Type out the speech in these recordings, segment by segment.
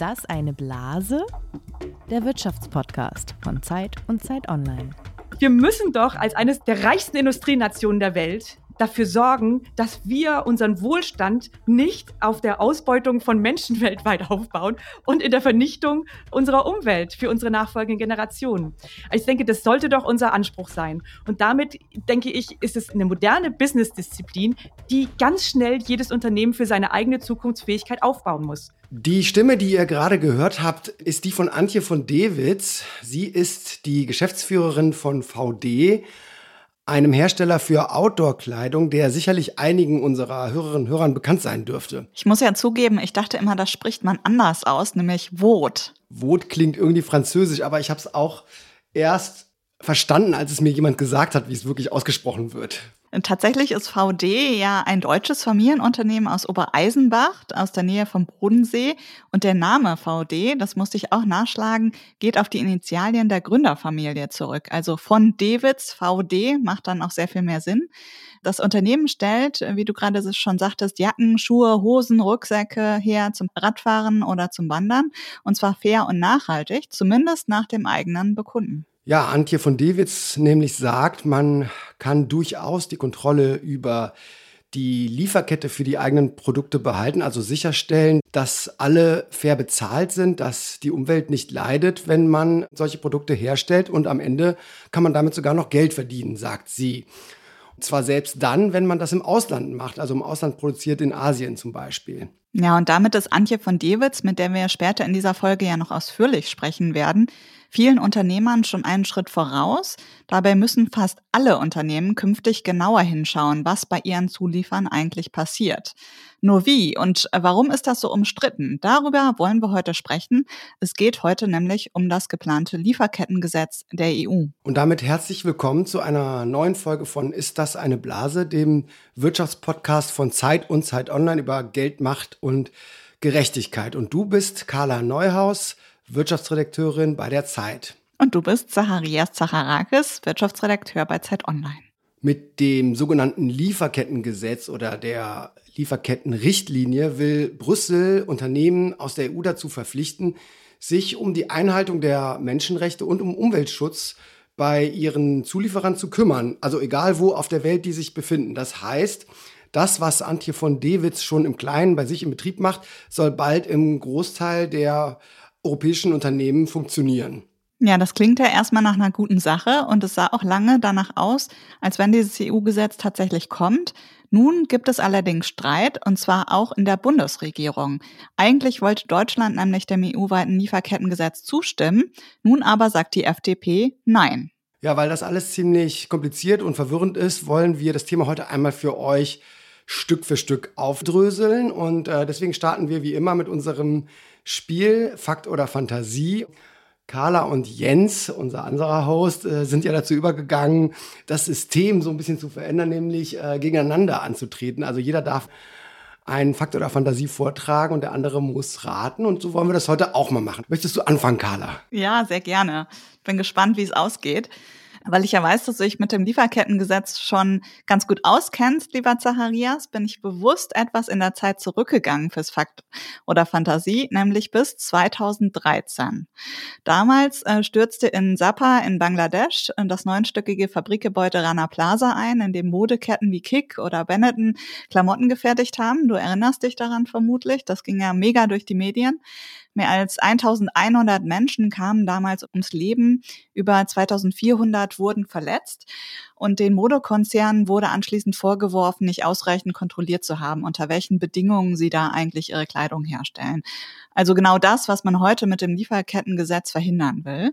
das eine Blase? Der Wirtschaftspodcast von Zeit und Zeit Online. Wir müssen doch als eines der reichsten Industrienationen der Welt dafür sorgen, dass wir unseren Wohlstand nicht auf der Ausbeutung von Menschen weltweit aufbauen und in der Vernichtung unserer Umwelt für unsere nachfolgenden Generationen. Ich denke, das sollte doch unser Anspruch sein. Und damit, denke ich, ist es eine moderne Business-Disziplin, die ganz schnell jedes Unternehmen für seine eigene Zukunftsfähigkeit aufbauen muss. Die Stimme, die ihr gerade gehört habt, ist die von Antje von Dewitz. Sie ist die Geschäftsführerin von VD einem Hersteller für Outdoor-Kleidung, der sicherlich einigen unserer Hörerinnen und Hörern bekannt sein dürfte. Ich muss ja zugeben, ich dachte immer, das spricht man anders aus, nämlich Vot. Vot klingt irgendwie französisch, aber ich habe es auch erst verstanden, als es mir jemand gesagt hat, wie es wirklich ausgesprochen wird. Tatsächlich ist VD ja ein deutsches Familienunternehmen aus Obereisenbach, aus der Nähe vom Bodensee. Und der Name VD, das musste ich auch nachschlagen, geht auf die Initialien der Gründerfamilie zurück. Also von Davids VD macht dann auch sehr viel mehr Sinn. Das Unternehmen stellt, wie du gerade schon sagtest, Jacken, Schuhe, Hosen, Rucksäcke her zum Radfahren oder zum Wandern. Und zwar fair und nachhaltig, zumindest nach dem eigenen Bekunden. Ja, Antje von Dewitz nämlich sagt, man kann durchaus die Kontrolle über die Lieferkette für die eigenen Produkte behalten, also sicherstellen, dass alle fair bezahlt sind, dass die Umwelt nicht leidet, wenn man solche Produkte herstellt und am Ende kann man damit sogar noch Geld verdienen, sagt sie. Und zwar selbst dann, wenn man das im Ausland macht, also im Ausland produziert, in Asien zum Beispiel. Ja, und damit ist Antje von Dewitz, mit der wir später in dieser Folge ja noch ausführlich sprechen werden, vielen Unternehmern schon einen Schritt voraus. Dabei müssen fast alle Unternehmen künftig genauer hinschauen, was bei ihren Zuliefern eigentlich passiert. Nur wie und warum ist das so umstritten? Darüber wollen wir heute sprechen. Es geht heute nämlich um das geplante Lieferkettengesetz der EU. Und damit herzlich willkommen zu einer neuen Folge von Ist das eine Blase, dem Wirtschaftspodcast von Zeit und Zeit Online über Geld, Macht und Gerechtigkeit. Und du bist Carla Neuhaus, Wirtschaftsredakteurin bei der Zeit. Und du bist Zacharias Zacharakis, Wirtschaftsredakteur bei Zeit Online. Mit dem sogenannten Lieferkettengesetz oder der Lieferkettenrichtlinie will Brüssel Unternehmen aus der EU dazu verpflichten, sich um die Einhaltung der Menschenrechte und um Umweltschutz bei ihren Zulieferern zu kümmern. Also egal wo auf der Welt die sich befinden. Das heißt, das, was Antje von Dewitz schon im Kleinen bei sich im Betrieb macht, soll bald im Großteil der europäischen Unternehmen funktionieren. Ja, das klingt ja erstmal nach einer guten Sache und es sah auch lange danach aus, als wenn dieses EU-Gesetz tatsächlich kommt. Nun gibt es allerdings Streit und zwar auch in der Bundesregierung. Eigentlich wollte Deutschland nämlich dem EU-weiten Lieferkettengesetz zustimmen, nun aber sagt die FDP Nein. Ja, weil das alles ziemlich kompliziert und verwirrend ist, wollen wir das Thema heute einmal für euch Stück für Stück aufdröseln und äh, deswegen starten wir wie immer mit unserem Spiel Fakt oder Fantasie. Carla und Jens, unser anderer Host, äh, sind ja dazu übergegangen, das System so ein bisschen zu verändern, nämlich äh, gegeneinander anzutreten. Also jeder darf einen Fakt oder Fantasie vortragen und der andere muss raten. Und so wollen wir das heute auch mal machen. Möchtest du anfangen, Carla? Ja, sehr gerne. Bin gespannt, wie es ausgeht weil ich ja weiß, dass du dich mit dem Lieferkettengesetz schon ganz gut auskennst, lieber Zacharias, bin ich bewusst etwas in der Zeit zurückgegangen fürs Fakt oder Fantasie, nämlich bis 2013. Damals äh, stürzte in Sapa in Bangladesch äh, das neunstöckige Fabrikgebäude Rana Plaza ein, in dem Modeketten wie Kick oder Benetton Klamotten gefertigt haben. Du erinnerst dich daran vermutlich. Das ging ja mega durch die Medien. Mehr als 1100 Menschen kamen damals ums Leben, über 2400 wurden verletzt und den Modekonzernen wurde anschließend vorgeworfen, nicht ausreichend kontrolliert zu haben, unter welchen Bedingungen sie da eigentlich ihre Kleidung herstellen. Also genau das, was man heute mit dem Lieferkettengesetz verhindern will.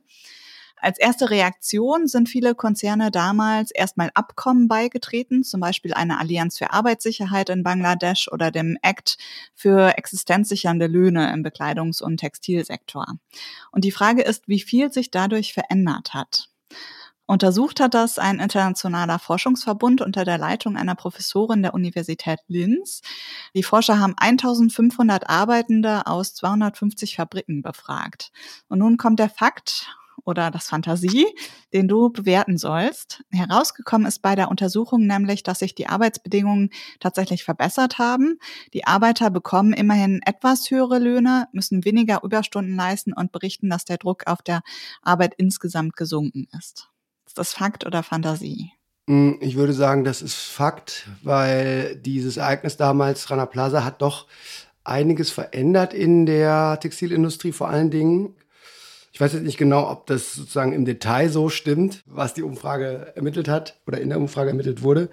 Als erste Reaktion sind viele Konzerne damals erstmal Abkommen beigetreten, zum Beispiel eine Allianz für Arbeitssicherheit in Bangladesch oder dem Act für existenzsichernde Löhne im Bekleidungs- und Textilsektor. Und die Frage ist, wie viel sich dadurch verändert hat. Untersucht hat das ein internationaler Forschungsverbund unter der Leitung einer Professorin der Universität Linz. Die Forscher haben 1500 Arbeitende aus 250 Fabriken befragt. Und nun kommt der Fakt, oder das Fantasie, den du bewerten sollst. Herausgekommen ist bei der Untersuchung nämlich, dass sich die Arbeitsbedingungen tatsächlich verbessert haben. Die Arbeiter bekommen immerhin etwas höhere Löhne, müssen weniger Überstunden leisten und berichten, dass der Druck auf der Arbeit insgesamt gesunken ist. Ist das Fakt oder Fantasie? Hm, ich würde sagen, das ist Fakt, weil dieses Ereignis damals, Rana Plaza, hat doch einiges verändert in der Textilindustrie vor allen Dingen. Ich weiß jetzt nicht genau, ob das sozusagen im Detail so stimmt, was die Umfrage ermittelt hat oder in der Umfrage ermittelt wurde.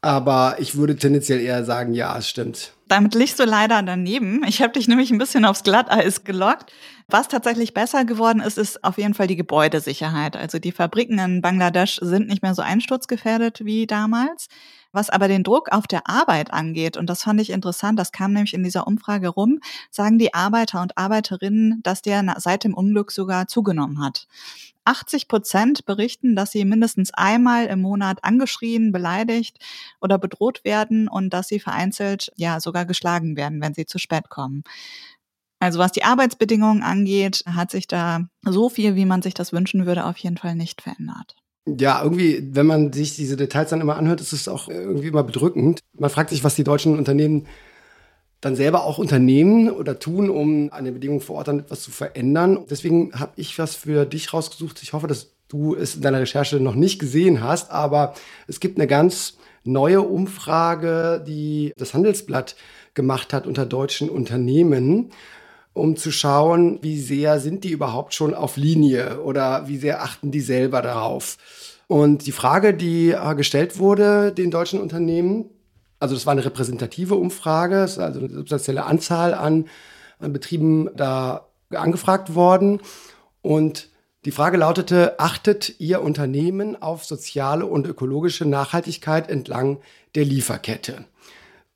Aber ich würde tendenziell eher sagen, ja, es stimmt. Damit liegst du leider daneben. Ich habe dich nämlich ein bisschen aufs Glatteis gelockt. Was tatsächlich besser geworden ist, ist auf jeden Fall die Gebäudesicherheit. Also die Fabriken in Bangladesch sind nicht mehr so einsturzgefährdet wie damals. Was aber den Druck auf der Arbeit angeht, und das fand ich interessant, das kam nämlich in dieser Umfrage rum, sagen die Arbeiter und Arbeiterinnen, dass der seit dem Unglück sogar zugenommen hat. 80 Prozent berichten, dass sie mindestens einmal im Monat angeschrien, beleidigt oder bedroht werden und dass sie vereinzelt ja sogar geschlagen werden, wenn sie zu spät kommen. Also was die Arbeitsbedingungen angeht, hat sich da so viel, wie man sich das wünschen würde, auf jeden Fall nicht verändert. Ja, irgendwie, wenn man sich diese Details dann immer anhört, ist es auch irgendwie immer bedrückend. Man fragt sich, was die deutschen Unternehmen dann selber auch unternehmen oder tun, um an den Bedingungen vor Ort dann etwas zu verändern. Deswegen habe ich was für dich rausgesucht. Ich hoffe, dass du es in deiner Recherche noch nicht gesehen hast, aber es gibt eine ganz neue Umfrage, die das Handelsblatt gemacht hat unter deutschen Unternehmen um zu schauen, wie sehr sind die überhaupt schon auf Linie oder wie sehr achten die selber darauf. Und die Frage, die äh, gestellt wurde den deutschen Unternehmen, also das war eine repräsentative Umfrage, es ist also eine substanzielle Anzahl an, an Betrieben da angefragt worden. Und die Frage lautete, achtet Ihr Unternehmen auf soziale und ökologische Nachhaltigkeit entlang der Lieferkette?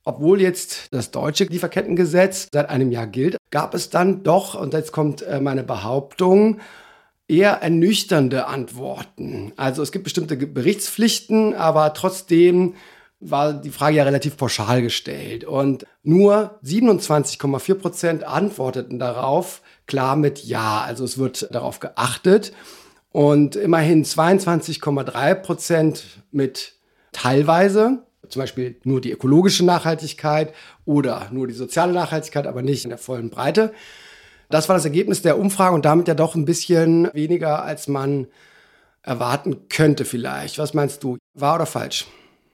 Obwohl jetzt das deutsche Lieferkettengesetz seit einem Jahr gilt, gab es dann doch, und jetzt kommt äh, meine Behauptung, eher ernüchternde Antworten. Also es gibt bestimmte Berichtspflichten, aber trotzdem war die Frage ja relativ pauschal gestellt. Und nur 27,4 Prozent antworteten darauf klar mit Ja. Also es wird darauf geachtet. Und immerhin 22,3 Prozent mit teilweise zum Beispiel nur die ökologische Nachhaltigkeit oder nur die soziale Nachhaltigkeit, aber nicht in der vollen Breite. Das war das Ergebnis der Umfrage und damit ja doch ein bisschen weniger, als man erwarten könnte vielleicht. Was meinst du, wahr oder falsch?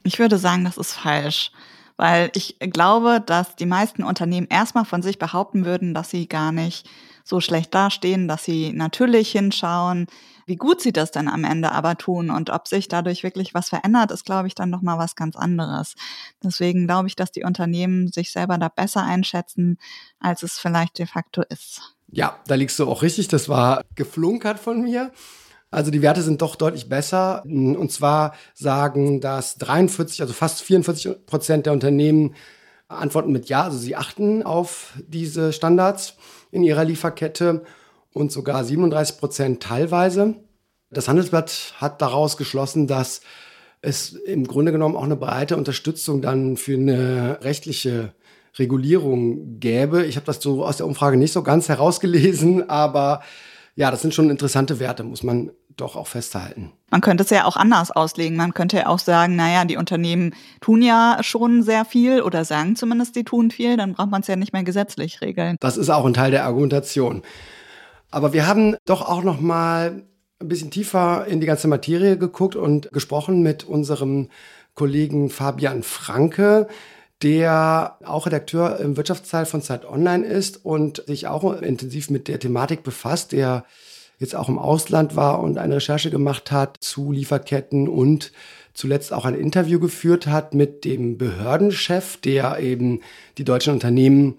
Ich würde sagen, das ist falsch, weil ich glaube, dass die meisten Unternehmen erstmal von sich behaupten würden, dass sie gar nicht so schlecht dastehen, dass sie natürlich hinschauen, wie gut sie das dann am Ende aber tun und ob sich dadurch wirklich was verändert, ist, glaube ich, dann nochmal was ganz anderes. Deswegen glaube ich, dass die Unternehmen sich selber da besser einschätzen, als es vielleicht de facto ist. Ja, da liegst du auch richtig. Das war geflunkert von mir. Also die Werte sind doch deutlich besser. Und zwar sagen, dass 43, also fast 44 Prozent der Unternehmen antworten mit Ja, also sie achten auf diese Standards in ihrer Lieferkette und sogar 37 Prozent teilweise. Das Handelsblatt hat daraus geschlossen, dass es im Grunde genommen auch eine breite Unterstützung dann für eine rechtliche Regulierung gäbe. Ich habe das so aus der Umfrage nicht so ganz herausgelesen, aber ja, das sind schon interessante Werte, muss man doch auch festhalten. Man könnte es ja auch anders auslegen. Man könnte ja auch sagen, naja, die Unternehmen tun ja schon sehr viel oder sagen zumindest, die tun viel, dann braucht man es ja nicht mehr gesetzlich regeln. Das ist auch ein Teil der Argumentation. Aber wir haben doch auch noch mal ein bisschen tiefer in die ganze Materie geguckt und gesprochen mit unserem Kollegen Fabian Franke, der auch Redakteur im Wirtschaftsteil von Zeit Online ist und sich auch intensiv mit der Thematik befasst, der jetzt auch im Ausland war und eine Recherche gemacht hat zu Lieferketten und zuletzt auch ein Interview geführt hat mit dem Behördenchef, der eben die deutschen Unternehmen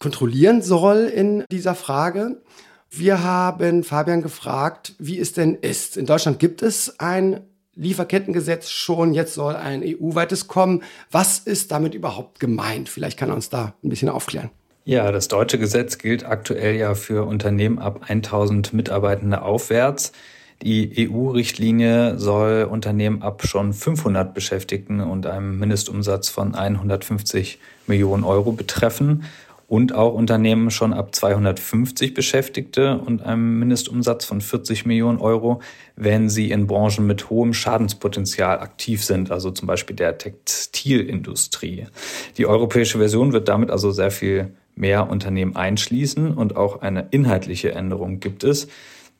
kontrollieren soll in dieser Frage. Wir haben Fabian gefragt, wie es denn ist. In Deutschland gibt es ein Lieferkettengesetz schon, jetzt soll ein EU-weites kommen. Was ist damit überhaupt gemeint? Vielleicht kann er uns da ein bisschen aufklären. Ja, das deutsche Gesetz gilt aktuell ja für Unternehmen ab 1000 Mitarbeitende aufwärts. Die EU-Richtlinie soll Unternehmen ab schon 500 Beschäftigten und einem Mindestumsatz von 150 Millionen Euro betreffen. und auch Unternehmen schon ab 250 Beschäftigte und einem Mindestumsatz von 40 Millionen Euro, wenn sie in Branchen mit hohem Schadenspotenzial aktiv sind, also zum Beispiel der Textilindustrie. Die europäische Version wird damit also sehr viel mehr Unternehmen einschließen und auch eine inhaltliche Änderung gibt es.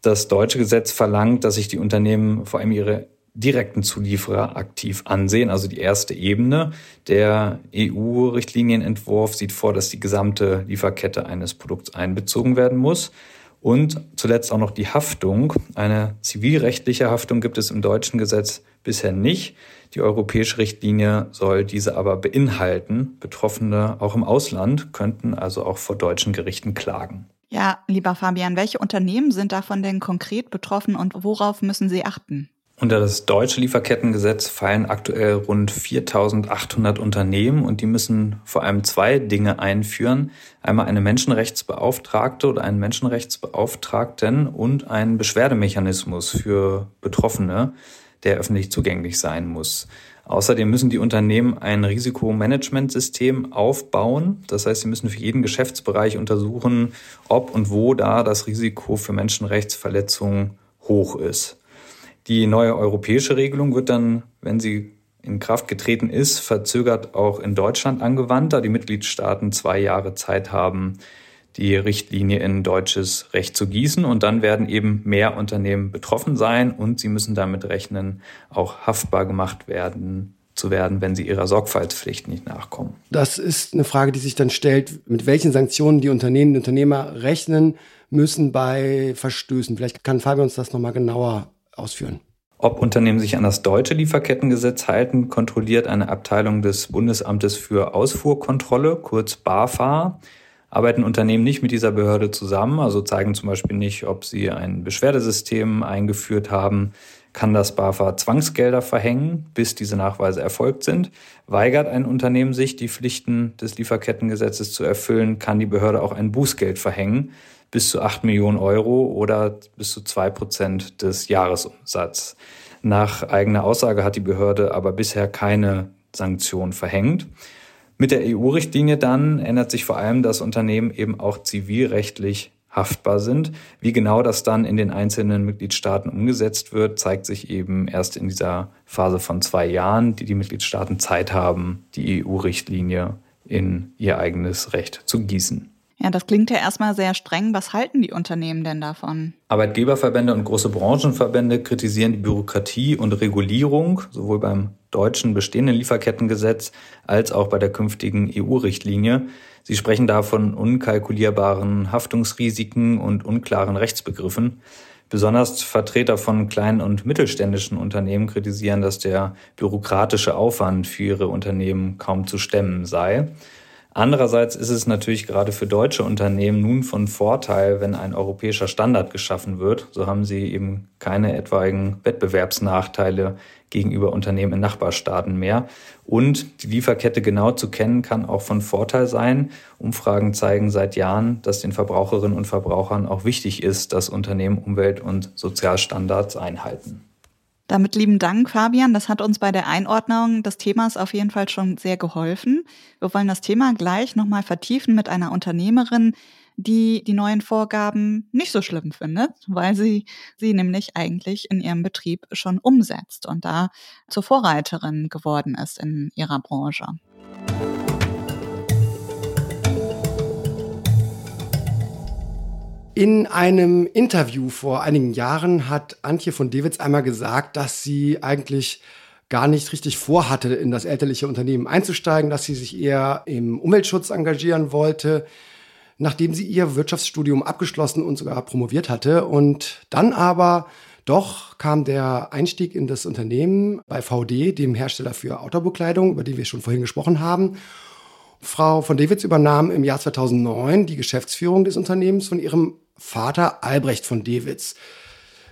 Das deutsche Gesetz verlangt, dass sich die Unternehmen vor allem ihre direkten Zulieferer aktiv ansehen, also die erste Ebene. Der EU-Richtlinienentwurf sieht vor, dass die gesamte Lieferkette eines Produkts einbezogen werden muss. Und zuletzt auch noch die Haftung. Eine zivilrechtliche Haftung gibt es im deutschen Gesetz bisher nicht. Die europäische Richtlinie soll diese aber beinhalten. Betroffene auch im Ausland könnten also auch vor deutschen Gerichten klagen. Ja, lieber Fabian, welche Unternehmen sind davon denn konkret betroffen und worauf müssen sie achten? Unter das deutsche Lieferkettengesetz fallen aktuell rund 4800 Unternehmen und die müssen vor allem zwei Dinge einführen. Einmal eine Menschenrechtsbeauftragte oder einen Menschenrechtsbeauftragten und einen Beschwerdemechanismus für Betroffene, der öffentlich zugänglich sein muss. Außerdem müssen die Unternehmen ein Risikomanagementsystem aufbauen. Das heißt, sie müssen für jeden Geschäftsbereich untersuchen, ob und wo da das Risiko für Menschenrechtsverletzungen hoch ist. Die neue europäische Regelung wird dann, wenn sie in Kraft getreten ist, verzögert auch in Deutschland angewandt, da die Mitgliedstaaten zwei Jahre Zeit haben, die Richtlinie in deutsches Recht zu gießen. Und dann werden eben mehr Unternehmen betroffen sein und sie müssen damit rechnen, auch haftbar gemacht werden zu werden, wenn sie ihrer Sorgfaltspflicht nicht nachkommen. Das ist eine Frage, die sich dann stellt, mit welchen Sanktionen die Unternehmen, die Unternehmer rechnen müssen bei Verstößen. Vielleicht kann Fabian uns das nochmal genauer ausführen. Ob Unternehmen sich an das deutsche Lieferkettengesetz halten, kontrolliert eine Abteilung des Bundesamtes für Ausfuhrkontrolle, kurz BAFA. Arbeiten Unternehmen nicht mit dieser Behörde zusammen, also zeigen zum Beispiel nicht, ob sie ein Beschwerdesystem eingeführt haben, kann das BAFA Zwangsgelder verhängen, bis diese Nachweise erfolgt sind. Weigert ein Unternehmen sich, die Pflichten des Lieferkettengesetzes zu erfüllen, kann die Behörde auch ein Bußgeld verhängen bis zu 8 Millionen Euro oder bis zu 2 Prozent des Jahresumsatzes. Nach eigener Aussage hat die Behörde aber bisher keine Sanktion verhängt. Mit der EU-Richtlinie dann ändert sich vor allem, dass Unternehmen eben auch zivilrechtlich haftbar sind. Wie genau das dann in den einzelnen Mitgliedstaaten umgesetzt wird, zeigt sich eben erst in dieser Phase von zwei Jahren, die die Mitgliedstaaten Zeit haben, die EU-Richtlinie in ihr eigenes Recht zu gießen. Ja, das klingt ja erstmal sehr streng. Was halten die Unternehmen denn davon? Arbeitgeberverbände und große Branchenverbände kritisieren die Bürokratie und Regulierung, sowohl beim deutschen bestehenden Lieferkettengesetz als auch bei der künftigen EU-Richtlinie. Sie sprechen da von unkalkulierbaren Haftungsrisiken und unklaren Rechtsbegriffen. Besonders Vertreter von kleinen und mittelständischen Unternehmen kritisieren, dass der bürokratische Aufwand für ihre Unternehmen kaum zu stemmen sei. Andererseits ist es natürlich gerade für deutsche Unternehmen nun von Vorteil, wenn ein europäischer Standard geschaffen wird. So haben sie eben keine etwaigen Wettbewerbsnachteile gegenüber Unternehmen in Nachbarstaaten mehr. Und die Lieferkette genau zu kennen kann auch von Vorteil sein. Umfragen zeigen seit Jahren, dass den Verbraucherinnen und Verbrauchern auch wichtig ist, dass Unternehmen Umwelt- und Sozialstandards einhalten. Damit lieben Dank, Fabian. Das hat uns bei der Einordnung des Themas auf jeden Fall schon sehr geholfen. Wir wollen das Thema gleich nochmal vertiefen mit einer Unternehmerin, die die neuen Vorgaben nicht so schlimm findet, weil sie sie nämlich eigentlich in ihrem Betrieb schon umsetzt und da zur Vorreiterin geworden ist in ihrer Branche. In einem Interview vor einigen Jahren hat Antje von Dewitz einmal gesagt, dass sie eigentlich gar nicht richtig vorhatte, in das elterliche Unternehmen einzusteigen, dass sie sich eher im Umweltschutz engagieren wollte, nachdem sie ihr Wirtschaftsstudium abgeschlossen und sogar promoviert hatte. Und dann aber doch kam der Einstieg in das Unternehmen bei VD, dem Hersteller für Autobekleidung, über den wir schon vorhin gesprochen haben. Frau von Dewitz übernahm im Jahr 2009 die Geschäftsführung des Unternehmens von ihrem Vater Albrecht von Dewitz.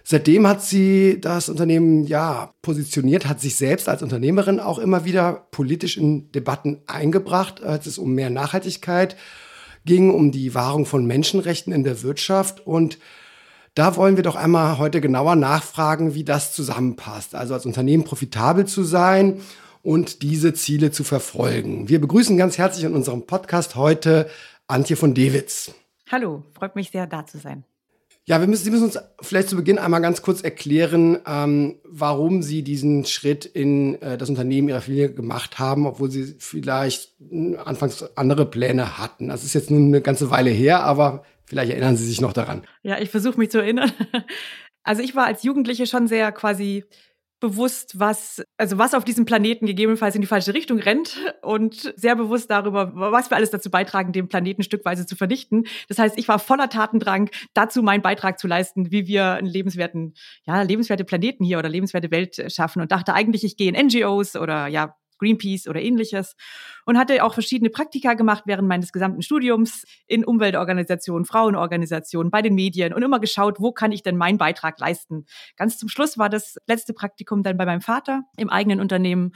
Seitdem hat sie das Unternehmen ja positioniert, hat sich selbst als Unternehmerin auch immer wieder politisch in Debatten eingebracht, als es um mehr Nachhaltigkeit ging, um die Wahrung von Menschenrechten in der Wirtschaft und da wollen wir doch einmal heute genauer nachfragen, wie das zusammenpasst. Also als Unternehmen profitabel zu sein und diese Ziele zu verfolgen. Wir begrüßen ganz herzlich in unserem Podcast heute Antje von Dewitz. Hallo, freut mich sehr, da zu sein. Ja, wir müssen, Sie müssen uns vielleicht zu Beginn einmal ganz kurz erklären, ähm, warum Sie diesen Schritt in äh, das Unternehmen Ihrer Familie gemacht haben, obwohl Sie vielleicht äh, anfangs andere Pläne hatten. Das ist jetzt nun eine ganze Weile her, aber vielleicht erinnern Sie sich noch daran. Ja, ich versuche mich zu erinnern. Also ich war als Jugendliche schon sehr quasi bewusst, was, also was auf diesem Planeten gegebenenfalls in die falsche Richtung rennt und sehr bewusst darüber, was wir alles dazu beitragen, den Planeten stückweise zu vernichten. Das heißt, ich war voller Tatendrang, dazu meinen Beitrag zu leisten, wie wir einen lebenswerten, ja, lebenswerte Planeten hier oder lebenswerte Welt schaffen und dachte eigentlich, ich gehe in NGOs oder ja, Greenpeace oder ähnliches und hatte auch verschiedene Praktika gemacht während meines gesamten Studiums in Umweltorganisationen, Frauenorganisationen, bei den Medien und immer geschaut, wo kann ich denn meinen Beitrag leisten. Ganz zum Schluss war das letzte Praktikum dann bei meinem Vater im eigenen Unternehmen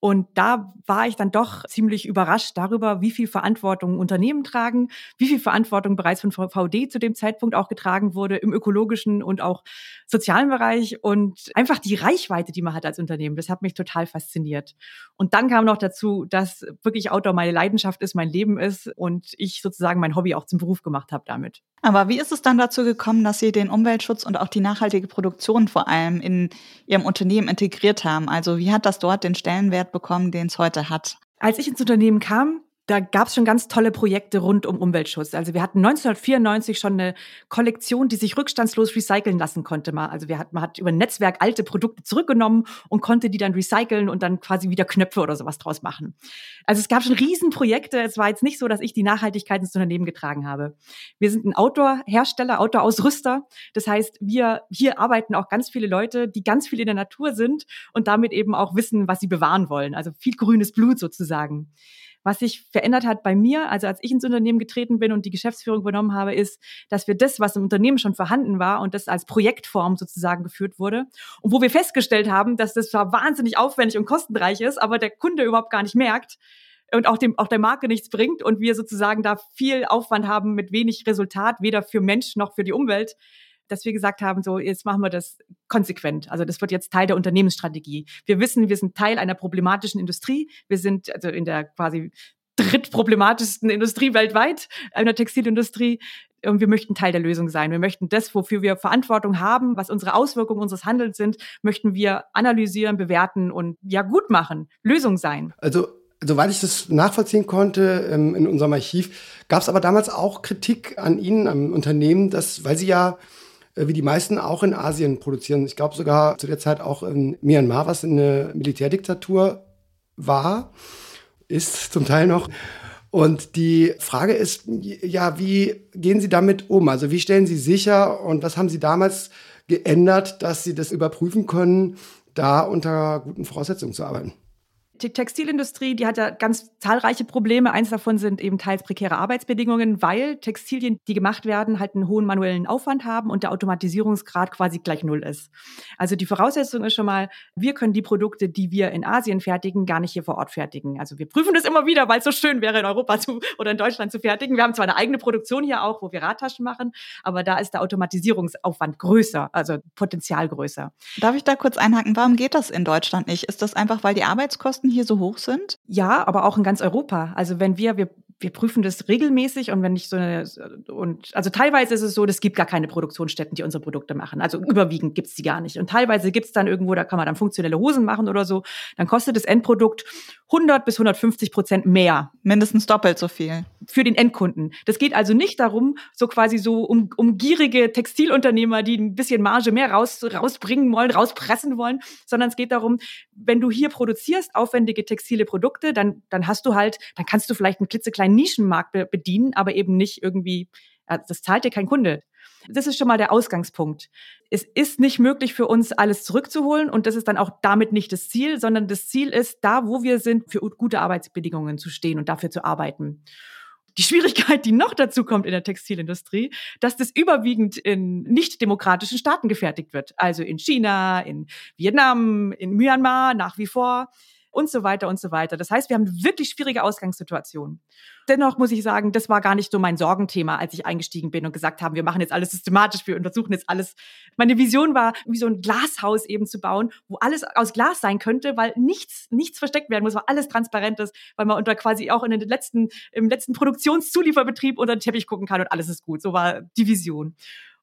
und da war ich dann doch ziemlich überrascht darüber, wie viel Verantwortung Unternehmen tragen, wie viel Verantwortung bereits von VD zu dem Zeitpunkt auch getragen wurde im ökologischen und auch sozialen Bereich und einfach die Reichweite, die man hat als Unternehmen. Das hat mich total fasziniert. Und dann kam noch dazu, dass wirklich Outdoor meine Leidenschaft ist, mein Leben ist und ich sozusagen mein Hobby auch zum Beruf gemacht habe damit. Aber wie ist es dann dazu gekommen, dass Sie den Umweltschutz und auch die nachhaltige Produktion vor allem in Ihrem Unternehmen integriert haben? Also wie hat das dort den Stellenwert bekommen, den es heute hat. Als ich ins Unternehmen kam, da gab es schon ganz tolle Projekte rund um Umweltschutz. Also wir hatten 1994 schon eine Kollektion, die sich rückstandslos recyceln lassen konnte. Also wir hat, man hat über ein Netzwerk alte Produkte zurückgenommen und konnte die dann recyceln und dann quasi wieder Knöpfe oder sowas draus machen. Also es gab schon Riesenprojekte. Es war jetzt nicht so, dass ich die Nachhaltigkeit ins Unternehmen getragen habe. Wir sind ein Outdoor-Hersteller, Outdoor-Ausrüster. Das heißt, wir hier arbeiten auch ganz viele Leute, die ganz viel in der Natur sind und damit eben auch wissen, was sie bewahren wollen. Also viel grünes Blut sozusagen. Was sich verändert hat bei mir, also als ich ins Unternehmen getreten bin und die Geschäftsführung übernommen habe, ist, dass wir das, was im Unternehmen schon vorhanden war und das als Projektform sozusagen geführt wurde und wo wir festgestellt haben, dass das zwar wahnsinnig aufwendig und kostenreich ist, aber der Kunde überhaupt gar nicht merkt, und auch dem auch der Marke nichts bringt und wir sozusagen da viel Aufwand haben mit wenig Resultat, weder für Mensch noch für die Umwelt, dass wir gesagt haben, so jetzt machen wir das konsequent. Also das wird jetzt Teil der Unternehmensstrategie. Wir wissen, wir sind Teil einer problematischen Industrie. Wir sind also in der quasi drittproblematischsten Industrie weltweit, einer Textilindustrie. Und wir möchten Teil der Lösung sein. Wir möchten das, wofür wir Verantwortung haben, was unsere Auswirkungen unseres Handelns sind, möchten wir analysieren, bewerten und ja gut machen, Lösung sein. Also Soweit ich das nachvollziehen konnte ähm, in unserem Archiv, gab es aber damals auch Kritik an Ihnen, am Unternehmen, dass, weil Sie ja wie die meisten auch in Asien produzieren. Ich glaube sogar zu der Zeit auch in Myanmar, was eine Militärdiktatur war, ist zum Teil noch. Und die Frage ist, ja, wie gehen Sie damit um? Also wie stellen Sie sicher und was haben Sie damals geändert, dass Sie das überprüfen können, da unter guten Voraussetzungen zu arbeiten? Die Textilindustrie, die hat ja ganz zahlreiche Probleme. Eins davon sind eben teils prekäre Arbeitsbedingungen, weil Textilien, die gemacht werden, halt einen hohen manuellen Aufwand haben und der Automatisierungsgrad quasi gleich null ist. Also die Voraussetzung ist schon mal, wir können die Produkte, die wir in Asien fertigen, gar nicht hier vor Ort fertigen. Also wir prüfen das immer wieder, weil es so schön wäre, in Europa zu oder in Deutschland zu fertigen. Wir haben zwar eine eigene Produktion hier auch, wo wir Radtaschen machen, aber da ist der Automatisierungsaufwand größer, also Potenzial größer. Darf ich da kurz einhaken? Warum geht das in Deutschland nicht? Ist das einfach, weil die Arbeitskosten hier so hoch sind? Ja, aber auch in ganz Europa. Also wenn wir, wir wir prüfen das regelmäßig und wenn nicht so eine, und also teilweise ist es so, es gibt gar keine Produktionsstätten, die unsere Produkte machen. Also überwiegend gibt's die gar nicht. Und teilweise gibt's dann irgendwo, da kann man dann funktionelle Hosen machen oder so. Dann kostet das Endprodukt 100 bis 150 Prozent mehr. Mindestens doppelt so viel. Für den Endkunden. Das geht also nicht darum, so quasi so um, um gierige Textilunternehmer, die ein bisschen Marge mehr raus, rausbringen wollen, rauspressen wollen, sondern es geht darum, wenn du hier produzierst, aufwendige textile Produkte, dann, dann hast du halt, dann kannst du vielleicht einen klitzekleinen einen Nischenmarkt be bedienen, aber eben nicht irgendwie, das zahlt dir kein Kunde. Das ist schon mal der Ausgangspunkt. Es ist nicht möglich für uns, alles zurückzuholen und das ist dann auch damit nicht das Ziel, sondern das Ziel ist, da, wo wir sind, für gute Arbeitsbedingungen zu stehen und dafür zu arbeiten. Die Schwierigkeit, die noch dazu kommt in der Textilindustrie, dass das überwiegend in nicht demokratischen Staaten gefertigt wird. Also in China, in Vietnam, in Myanmar nach wie vor und so weiter und so weiter. Das heißt, wir haben wirklich schwierige Ausgangssituationen. Dennoch muss ich sagen, das war gar nicht so mein Sorgenthema, als ich eingestiegen bin und gesagt haben, wir machen jetzt alles systematisch, wir untersuchen jetzt alles. Meine Vision war, wie so ein Glashaus eben zu bauen, wo alles aus Glas sein könnte, weil nichts, nichts versteckt werden muss, weil alles transparent ist, weil man unter quasi auch in den letzten, im letzten Produktionszulieferbetrieb unter den Teppich gucken kann und alles ist gut. So war die Vision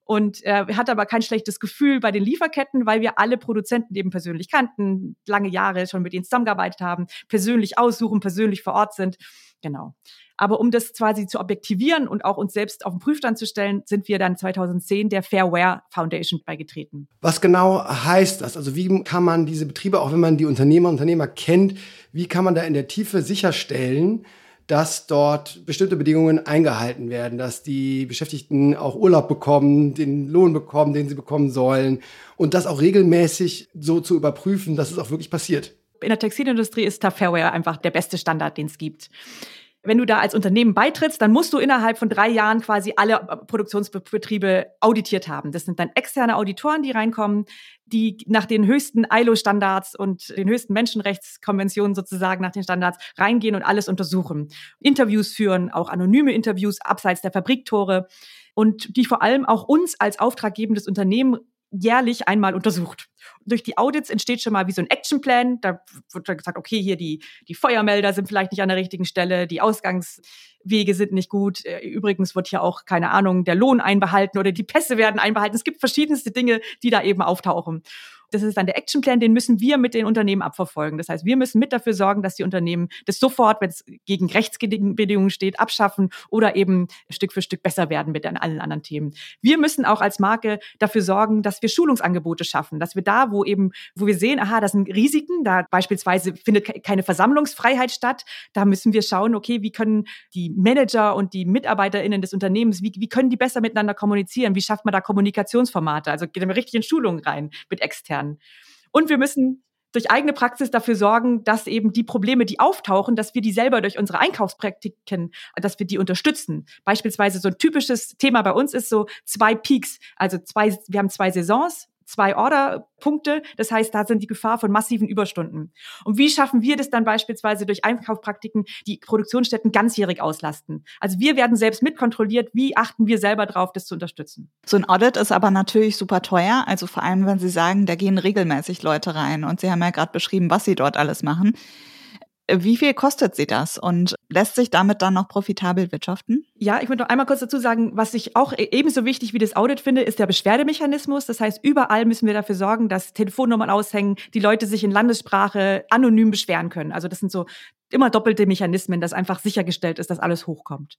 und äh, hatte aber kein schlechtes Gefühl bei den Lieferketten, weil wir alle Produzenten eben persönlich kannten, lange Jahre schon mit ihnen zusammengearbeitet haben, persönlich aussuchen, persönlich vor Ort sind. Genau. Aber um das quasi zu objektivieren und auch uns selbst auf den Prüfstand zu stellen, sind wir dann 2010 der Fairware Foundation beigetreten. Was genau heißt das? Also wie kann man diese Betriebe, auch wenn man die Unternehmer und Unternehmer kennt, wie kann man da in der Tiefe sicherstellen, dass dort bestimmte Bedingungen eingehalten werden, dass die Beschäftigten auch Urlaub bekommen, den Lohn bekommen, den sie bekommen sollen und das auch regelmäßig so zu überprüfen, dass es auch wirklich passiert. In der Textilindustrie ist Tupperware einfach der beste Standard, den es gibt wenn du da als Unternehmen beitrittst, dann musst du innerhalb von drei Jahren quasi alle äh, Produktionsbetriebe auditiert haben. Das sind dann externe Auditoren, die reinkommen, die nach den höchsten ILO-Standards und den höchsten Menschenrechtskonventionen sozusagen nach den Standards reingehen und alles untersuchen. Interviews führen, auch anonyme Interviews abseits der Fabriktore und die vor allem auch uns als auftraggebendes Unternehmen jährlich einmal untersucht. Durch die Audits entsteht schon mal wie so ein Actionplan. Da wird dann gesagt, okay, hier die, die Feuermelder sind vielleicht nicht an der richtigen Stelle, die Ausgangswege sind nicht gut. Äh, übrigens wird hier auch, keine Ahnung, der Lohn einbehalten oder die Pässe werden einbehalten. Es gibt verschiedenste Dinge, die da eben auftauchen. Das ist dann der Actionplan, den müssen wir mit den Unternehmen abverfolgen. Das heißt, wir müssen mit dafür sorgen, dass die Unternehmen das sofort, wenn es gegen Rechtsbedingungen steht, abschaffen oder eben Stück für Stück besser werden mit allen anderen Themen. Wir müssen auch als Marke dafür sorgen, dass wir Schulungsangebote schaffen, dass wir da, wo eben, wo wir sehen, aha, das sind Risiken, da beispielsweise findet keine Versammlungsfreiheit statt, da müssen wir schauen, okay, wie können die Manager und die MitarbeiterInnen des Unternehmens, wie, wie können die besser miteinander kommunizieren? Wie schafft man da Kommunikationsformate? Also geht man richtig in Schulungen rein mit externen extern. Und wir müssen durch eigene Praxis dafür sorgen, dass eben die Probleme, die auftauchen, dass wir die selber durch unsere Einkaufspraktiken, dass wir die unterstützen. Beispielsweise so ein typisches Thema bei uns ist so zwei Peaks. Also zwei, wir haben zwei Saisons zwei Orderpunkte. Das heißt, da sind die Gefahr von massiven Überstunden. Und wie schaffen wir das dann beispielsweise durch Einkaufspraktiken, die Produktionsstätten ganzjährig auslasten? Also wir werden selbst mitkontrolliert. Wie achten wir selber drauf, das zu unterstützen? So ein Audit ist aber natürlich super teuer. Also vor allem, wenn Sie sagen, da gehen regelmäßig Leute rein. Und Sie haben ja gerade beschrieben, was Sie dort alles machen. Wie viel kostet sie das und lässt sich damit dann noch profitabel wirtschaften? Ja, ich möchte noch einmal kurz dazu sagen, was ich auch e-, ebenso wichtig wie das Audit finde, ist der Beschwerdemechanismus. Das heißt, überall müssen wir dafür sorgen, dass Telefonnummern aushängen, die Leute sich in Landessprache anonym beschweren können. Also das sind so immer doppelte Mechanismen, dass einfach sichergestellt ist, dass alles hochkommt.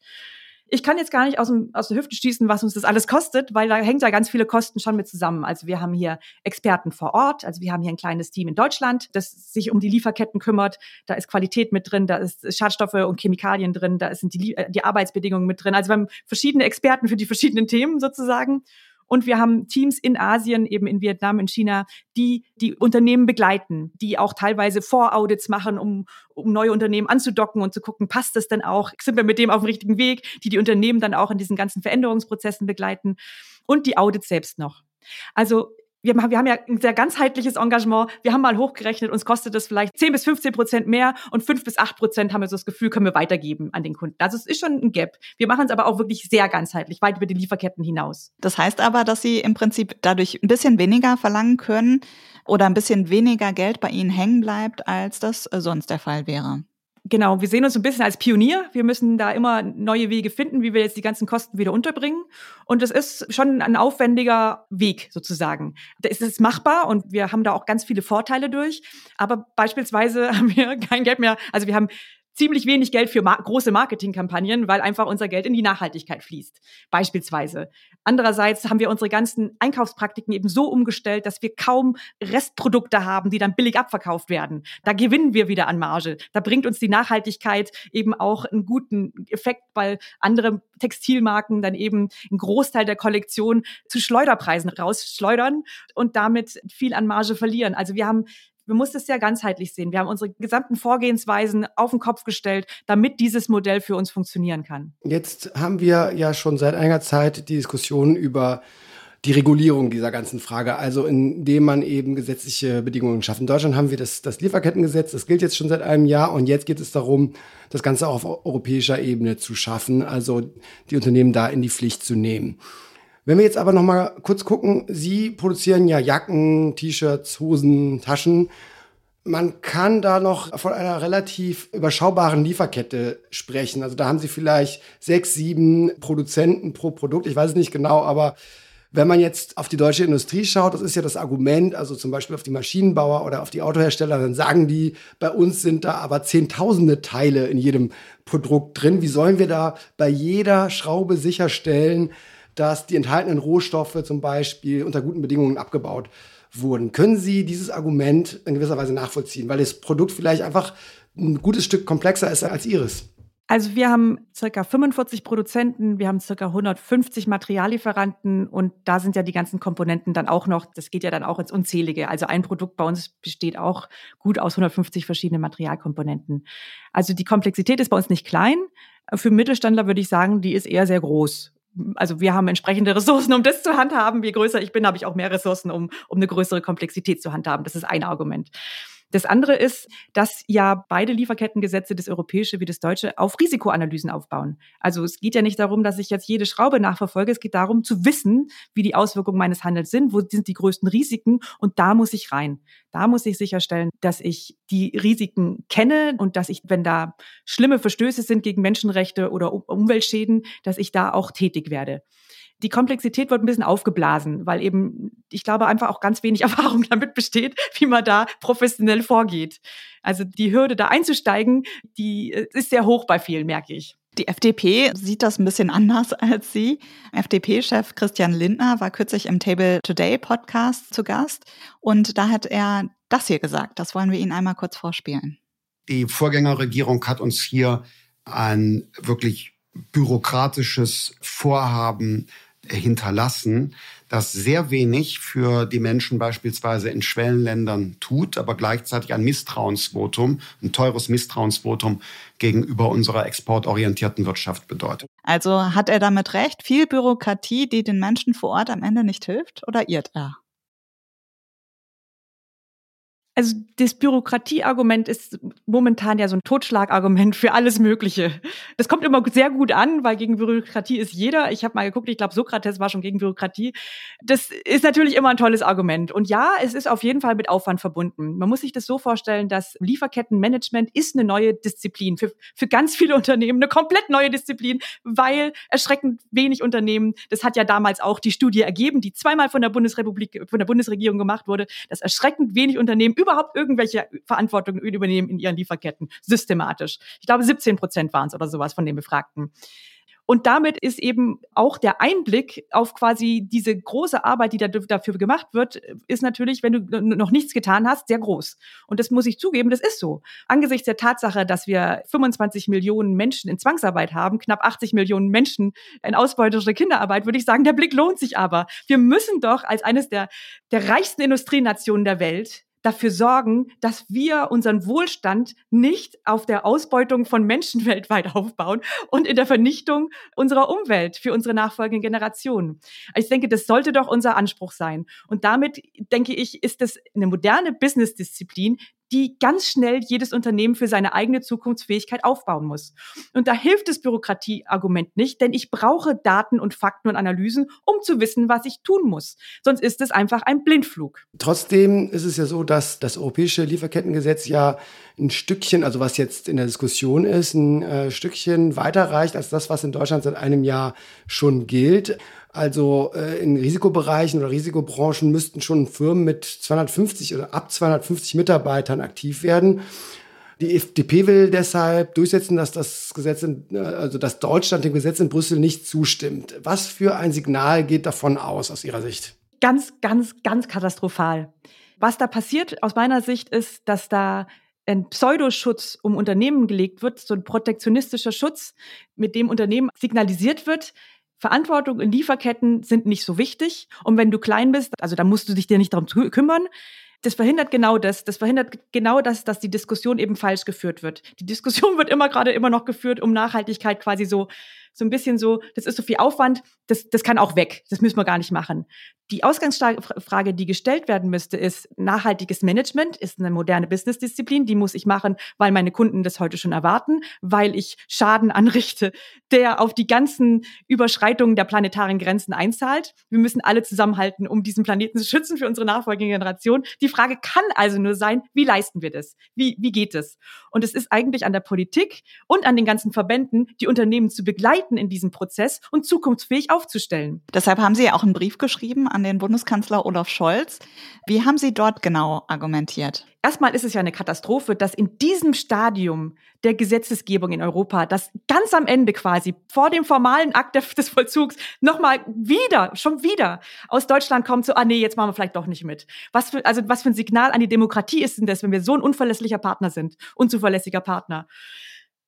Ich kann jetzt gar nicht aus, dem, aus der Hüfte schießen, was uns das alles kostet, weil da hängt ja ganz viele Kosten schon mit zusammen. Also wir haben hier Experten vor Ort, also wir haben hier ein kleines Team in Deutschland, das sich um die Lieferketten kümmert. Da ist Qualität mit drin, da ist Schadstoffe und Chemikalien drin, da sind die, die Arbeitsbedingungen mit drin. Also wir haben verschiedene Experten für die verschiedenen Themen sozusagen. Und wir haben Teams in Asien, eben in Vietnam, in China, die die Unternehmen begleiten, die auch teilweise Voraudits machen, um, um neue Unternehmen anzudocken und zu gucken, passt das denn auch? Sind wir mit dem auf dem richtigen Weg? Die die Unternehmen dann auch in diesen ganzen Veränderungsprozessen begleiten und die Audits selbst noch. Also wir, wir haben ja ein sehr ganzheitliches Engagement. Wir haben mal hochgerechnet, uns kostet es vielleicht 10 bis 15 Prozent mehr und 5 bis 8 Prozent haben wir so das Gefühl, können wir weitergeben an den Kunden. Also es ist schon ein Gap. Wir machen es aber auch wirklich sehr ganzheitlich, weit über die Lieferketten hinaus. Das heißt aber, dass Sie im Prinzip dadurch ein bisschen weniger verlangen können oder ein bisschen weniger Geld bei Ihnen hängen bleibt, als das sonst der Fall wäre. Genau, wir sehen uns ein bisschen als Pionier. Wir müssen da immer neue Wege finden, wie wir jetzt die ganzen Kosten wieder unterbringen. Und es ist schon ein aufwendiger Weg sozusagen. Es ist machbar und wir haben da auch ganz viele Vorteile durch. Aber beispielsweise haben wir kein Geld mehr. Also wir haben ziemlich wenig Geld für ma große Marketingkampagnen, weil einfach unser Geld in die Nachhaltigkeit fließt, beispielsweise. Andererseits haben wir unsere ganzen Einkaufspraktiken eben so umgestellt, dass wir kaum Restprodukte haben, die dann billig abverkauft werden. Da gewinnen wir wieder an Marge. Da bringt uns die Nachhaltigkeit eben auch einen guten Effekt, weil andere Textilmarken dann eben einen Großteil der Kollektion zu Schleuderpreisen rausschleudern und damit viel an Marge verlieren. Also wir haben wir mussten es ja ganzheitlich sehen. Wir haben unsere gesamten Vorgehensweisen auf den Kopf gestellt, damit dieses Modell für uns funktionieren kann. Jetzt haben wir ja schon seit einiger Zeit die Diskussion über die Regulierung dieser ganzen Frage, also indem man eben gesetzliche Bedingungen schafft. In Deutschland haben wir das, das Lieferkettengesetz, das gilt jetzt schon seit einem Jahr und jetzt geht es darum, das Ganze auch auf europäischer Ebene zu schaffen, also die Unternehmen da in die Pflicht zu nehmen. Wenn wir jetzt aber noch mal kurz gucken, Sie produzieren ja Jacken, T-Shirts, Hosen, Taschen. Man kann da noch von einer relativ überschaubaren Lieferkette sprechen. Also da haben Sie vielleicht sechs, sieben Produzenten pro Produkt. Ich weiß es nicht genau, aber wenn man jetzt auf die deutsche Industrie schaut, das ist ja das Argument, also zum Beispiel auf die Maschinenbauer oder auf die Autohersteller, dann sagen die, bei uns sind da aber zehntausende Teile in jedem Produkt drin. Wie sollen wir da bei jeder Schraube sicherstellen, dass die enthaltenen Rohstoffe zum Beispiel unter guten Bedingungen abgebaut wurden? Können Sie dieses Argument in gewisser Weise nachvollziehen, weil das Produkt vielleicht einfach ein gutes Stück komplexer ist als Ihres? Also wir haben circa 45 Produzenten, wir haben circa 150 Materiallieferanten und da sind ja die ganzen Komponenten dann auch noch, das geht ja dann auch ins Unzählige. Also ein Produkt bei uns besteht auch gut aus 150 verschiedenen Materialkomponenten. Also die Komplexität ist bei uns nicht klein. Für Mittelständler würde ich sagen, die ist eher sehr groß. Also wir haben entsprechende Ressourcen, um das zu handhaben. Je größer ich bin, habe ich auch mehr Ressourcen, um, um eine größere Komplexität zu handhaben. Das ist ein Argument. Das andere ist, dass ja beide Lieferkettengesetze, das europäische wie das deutsche, auf Risikoanalysen aufbauen. Also es geht ja nicht darum, dass ich jetzt jede Schraube nachverfolge. Es geht darum zu wissen, wie die Auswirkungen meines Handels sind, wo sind die größten Risiken und da muss ich rein. Da muss ich sicherstellen, dass ich die Risiken kenne und dass ich, wenn da schlimme Verstöße sind gegen Menschenrechte oder Umweltschäden, dass ich da auch tätig werde die Komplexität wird ein bisschen aufgeblasen, weil eben, ich glaube, einfach auch ganz wenig Erfahrung damit besteht, wie man da professionell vorgeht. Also die Hürde, da einzusteigen, die äh, ist sehr hoch bei vielen, merke ich. Die FDP sieht das ein bisschen anders als Sie. FDP-Chef Christian Lindner war kürzlich im Table Today Podcast zu Gast und da hat er das hier gesagt. Das wollen wir Ihnen einmal kurz vorspielen. Die Vorgängerregierung hat uns hier ein wirklich bürokratisches Vorhaben hinterlassen, das sehr wenig für die Menschen beispielsweise in Schwellenländern tut, aber gleichzeitig ein Misstrauensvotum, ein teures Misstrauensvotum gegenüber unserer exportorientierten Wirtschaft bedeutet. Also hat er damit recht, viel Bürokratie, die den Menschen vor Ort am Ende nicht hilft, oder irrt er? Also das Bürokratieargument ist momentan ja so ein Totschlagargument für alles Mögliche. Das kommt immer sehr gut an, weil gegen Bürokratie ist jeder. Ich habe mal geguckt, ich glaube, Sokrates war schon gegen Bürokratie. Das ist natürlich immer ein tolles Argument. Und ja, es ist auf jeden Fall mit Aufwand verbunden. Man muss sich das so vorstellen, dass Lieferkettenmanagement ist eine neue Disziplin. Für, für ganz viele Unternehmen eine komplett neue Disziplin, weil erschreckend wenig Unternehmen, das hat ja damals auch die Studie ergeben, die zweimal von der Bundesrepublik, von der Bundesregierung gemacht wurde, dass erschreckend wenig Unternehmen überhaupt irgendwelche Verantwortung übernehmen in ihren Lieferketten, systematisch. Ich glaube, 17 Prozent waren es oder sowas von den Befragten. Und damit ist eben auch der Einblick auf quasi diese große Arbeit, die da, dafür gemacht wird, ist natürlich, wenn du noch nichts getan hast, sehr groß. Und das muss ich zugeben, das ist so. Angesichts der Tatsache, dass wir 25 Millionen Menschen in Zwangsarbeit haben, knapp 80 Millionen Menschen in ausbeuterische Kinderarbeit, würde ich sagen, der Blick lohnt sich aber. Wir müssen doch als eines der, der reichsten Industrienationen der Welt dafür sorgen, dass wir unseren Wohlstand nicht auf der Ausbeutung von Menschen weltweit aufbauen und in der Vernichtung unserer Umwelt für unsere nachfolgenden Generationen. Ich denke, das sollte doch unser Anspruch sein. Und damit, denke ich, ist es eine moderne Business-Disziplin, die ganz schnell jedes Unternehmen für seine eigene Zukunftsfähigkeit aufbauen muss. Und da hilft das Bürokratieargument nicht, denn ich brauche Daten und Fakten und Analysen, um zu wissen, was ich tun muss. Sonst ist es einfach ein Blindflug. Trotzdem ist es ja so, dass das europäische Lieferkettengesetz ja ein Stückchen, also was jetzt in der Diskussion ist, ein äh, Stückchen weiter reicht als das, was in Deutschland seit einem Jahr schon gilt. Also äh, in Risikobereichen oder Risikobranchen müssten schon Firmen mit 250 oder ab 250 Mitarbeitern aktiv werden. Die FDP will deshalb durchsetzen, dass das Gesetz, in, äh, also dass Deutschland dem Gesetz in Brüssel nicht zustimmt. Was für ein Signal geht davon aus, aus Ihrer Sicht? Ganz, ganz, ganz katastrophal. Was da passiert aus meiner Sicht ist, dass da ein Pseudoschutz um Unternehmen gelegt wird, so ein protektionistischer Schutz, mit dem Unternehmen signalisiert wird, Verantwortung in Lieferketten sind nicht so wichtig. Und wenn du klein bist, also da musst du dich dir nicht darum kümmern. Das verhindert genau das. Das verhindert genau das, dass die Diskussion eben falsch geführt wird. Die Diskussion wird immer gerade immer noch geführt, um Nachhaltigkeit quasi so so ein bisschen so, das ist so viel Aufwand, das, das kann auch weg, das müssen wir gar nicht machen. Die Ausgangsfrage, die gestellt werden müsste, ist, nachhaltiges Management ist eine moderne Businessdisziplin, die muss ich machen, weil meine Kunden das heute schon erwarten, weil ich Schaden anrichte, der auf die ganzen Überschreitungen der planetaren Grenzen einzahlt. Wir müssen alle zusammenhalten, um diesen Planeten zu schützen für unsere nachfolgende Generation. Die Frage kann also nur sein, wie leisten wir das? Wie, wie geht es? Und es ist eigentlich an der Politik und an den ganzen Verbänden, die Unternehmen zu begleiten in diesem Prozess und zukunftsfähig aufzustellen. Deshalb haben Sie ja auch einen Brief geschrieben an den Bundeskanzler Olaf Scholz. Wie haben Sie dort genau argumentiert? Erstmal ist es ja eine Katastrophe, dass in diesem Stadium der Gesetzesgebung in Europa, das ganz am Ende quasi vor dem formalen Akt des Vollzugs nochmal wieder, schon wieder aus Deutschland kommt so, ah nee, jetzt machen wir vielleicht doch nicht mit. Was für, also was für ein Signal an die Demokratie ist denn das, wenn wir so ein unverlässlicher Partner sind, unzuverlässiger Partner?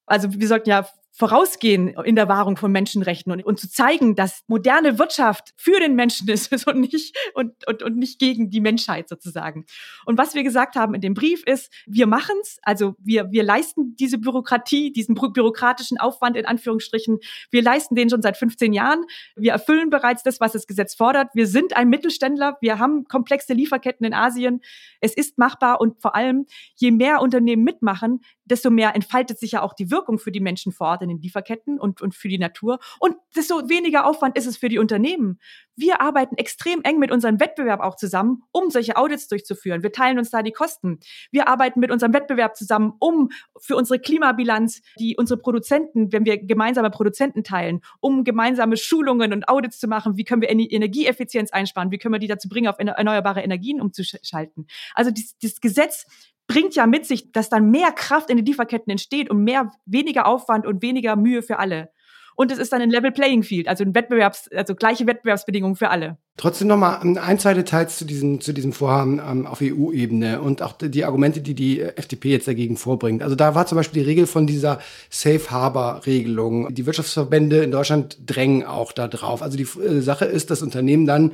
Also wir sollten ja vorausgehen in der Wahrung von Menschenrechten und, und zu zeigen, dass moderne Wirtschaft für den Menschen ist und nicht, und, und, und nicht gegen die Menschheit sozusagen. Und was wir gesagt haben in dem Brief ist, wir machen's, also wir, wir leisten diese Bürokratie, diesen bürokratischen Aufwand in Anführungsstrichen, wir leisten den schon seit 15 Jahren. Wir erfüllen bereits das, was das Gesetz fordert. Wir sind ein Mittelständler, wir haben komplexe Lieferketten in Asien. Es ist machbar und vor allem, je mehr Unternehmen mitmachen, desto mehr entfaltet sich ja auch die Wirkung für die Menschen vor Ort in den Lieferketten und, und für die Natur. Und desto weniger Aufwand ist es für die Unternehmen. Wir arbeiten extrem eng mit unserem Wettbewerb auch zusammen, um solche Audits durchzuführen. Wir teilen uns da die Kosten. Wir arbeiten mit unserem Wettbewerb zusammen, um für unsere Klimabilanz, die unsere Produzenten, wenn wir gemeinsame Produzenten teilen, um gemeinsame Schulungen und Audits zu machen, wie können wir Energieeffizienz einsparen, wie können wir die dazu bringen, auf erneuerbare Energien umzuschalten. Also dieses Gesetz bringt ja mit sich, dass dann mehr Kraft in den Lieferketten entsteht und mehr, weniger Aufwand und weniger Mühe für alle. Und es ist dann ein Level Playing Field, also ein Wettbewerbs, also gleiche Wettbewerbsbedingungen für alle. Trotzdem nochmal ein, zwei Details zu diesem, zu diesem Vorhaben ähm, auf EU-Ebene und auch die Argumente, die die FDP jetzt dagegen vorbringt. Also da war zum Beispiel die Regel von dieser Safe Harbor Regelung. Die Wirtschaftsverbände in Deutschland drängen auch da drauf. Also die äh, Sache ist, dass Unternehmen dann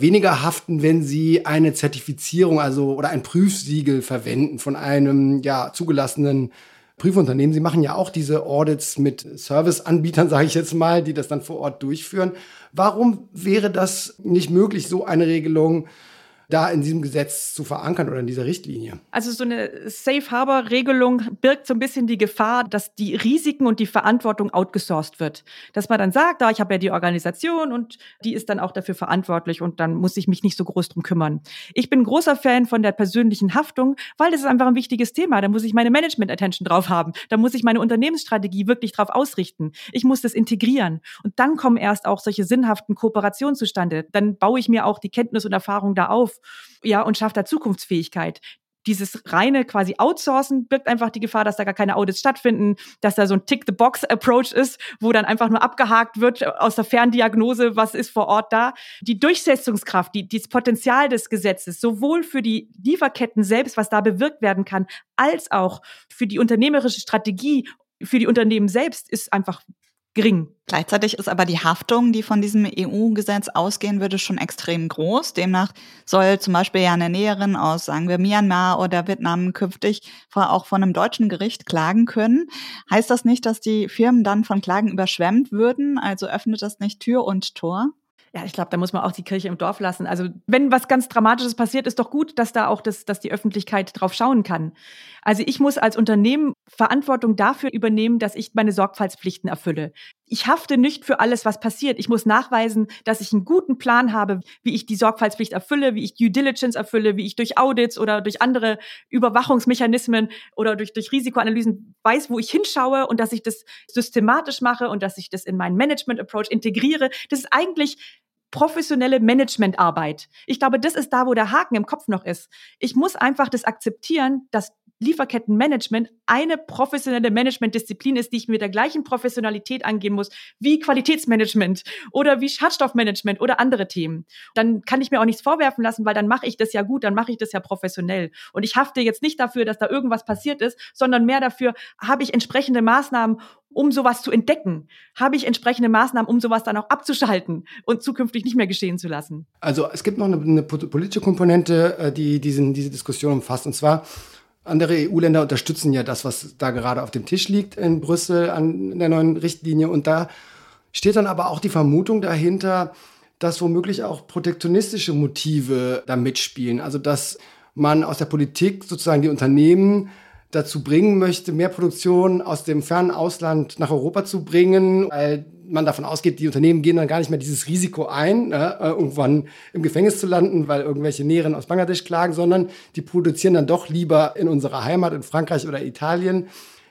weniger haften, wenn sie eine Zertifizierung, also oder ein Prüfsiegel verwenden von einem ja zugelassenen Prüfunternehmen. Sie machen ja auch diese Audits mit Serviceanbietern, sage ich jetzt mal, die das dann vor Ort durchführen. Warum wäre das nicht möglich, so eine Regelung da in diesem Gesetz zu verankern oder in dieser Richtlinie? Also so eine Safe Harbor Regelung birgt so ein bisschen die Gefahr, dass die Risiken und die Verantwortung outgesourced wird. Dass man dann sagt, da ich habe ja die Organisation und die ist dann auch dafür verantwortlich und dann muss ich mich nicht so groß drum kümmern. Ich bin großer Fan von der persönlichen Haftung, weil das ist einfach ein wichtiges Thema. Da muss ich meine Management Attention drauf haben. Da muss ich meine Unternehmensstrategie wirklich drauf ausrichten. Ich muss das integrieren und dann kommen erst auch solche sinnhaften Kooperationen zustande. Dann baue ich mir auch die Kenntnis und Erfahrung da auf ja, und schafft da Zukunftsfähigkeit dieses reine quasi Outsourcen birgt einfach die Gefahr, dass da gar keine Audits stattfinden, dass da so ein Tick-the-Box-Approach ist, wo dann einfach nur abgehakt wird aus der Ferndiagnose, was ist vor Ort da. Die Durchsetzungskraft, die, das Potenzial des Gesetzes, sowohl für die Lieferketten selbst, was da bewirkt werden kann, als auch für die unternehmerische Strategie, für die Unternehmen selbst, ist einfach gering. Gleichzeitig ist aber die Haftung, die von diesem EU-Gesetz ausgehen würde, schon extrem groß. Demnach soll zum Beispiel ja eine Näherin aus, sagen wir, Myanmar oder Vietnam künftig auch von einem deutschen Gericht klagen können. Heißt das nicht, dass die Firmen dann von Klagen überschwemmt würden? Also öffnet das nicht Tür und Tor? Ja, ich glaube, da muss man auch die Kirche im Dorf lassen. Also, wenn was ganz Dramatisches passiert, ist doch gut, dass da auch das, dass die Öffentlichkeit drauf schauen kann. Also, ich muss als Unternehmen Verantwortung dafür übernehmen, dass ich meine Sorgfaltspflichten erfülle. Ich hafte nicht für alles, was passiert. Ich muss nachweisen, dass ich einen guten Plan habe, wie ich die Sorgfaltspflicht erfülle, wie ich Due Diligence erfülle, wie ich durch Audits oder durch andere Überwachungsmechanismen oder durch, durch Risikoanalysen weiß, wo ich hinschaue und dass ich das systematisch mache und dass ich das in meinen Management Approach integriere. Das ist eigentlich professionelle Managementarbeit. Ich glaube, das ist da, wo der Haken im Kopf noch ist. Ich muss einfach das akzeptieren, dass Lieferkettenmanagement eine professionelle Managementdisziplin ist, die ich mit der gleichen Professionalität angehen muss wie Qualitätsmanagement oder wie Schadstoffmanagement oder andere Themen. Dann kann ich mir auch nichts vorwerfen lassen, weil dann mache ich das ja gut, dann mache ich das ja professionell. Und ich hafte jetzt nicht dafür, dass da irgendwas passiert ist, sondern mehr dafür, habe ich entsprechende Maßnahmen, um sowas zu entdecken? Habe ich entsprechende Maßnahmen, um sowas dann auch abzuschalten und zukünftig nicht mehr geschehen zu lassen? Also es gibt noch eine, eine politische Komponente, äh, die diesen, diese Diskussion umfasst. Und zwar Andere EU-Länder unterstützen ja das, was da gerade auf dem Tisch liegt in Brüssel an der neuen Richtlinie. Und da steht dann aber auch die Vermutung dahinter, dass womöglich auch protektionistische Motive da mitspielen. Also dass man aus der Politik sozusagen die Unternehmen dazu bringen möchte, mehr Produktion aus dem fernen Ausland nach Europa zu bringen, weil man davon ausgeht, die Unternehmen gehen dann gar nicht mehr dieses Risiko ein, äh, irgendwann im Gefängnis zu landen, weil irgendwelche Näheren aus Bangladesch klagen, sondern die produzieren dann doch lieber in unserer Heimat, in Frankreich oder Italien.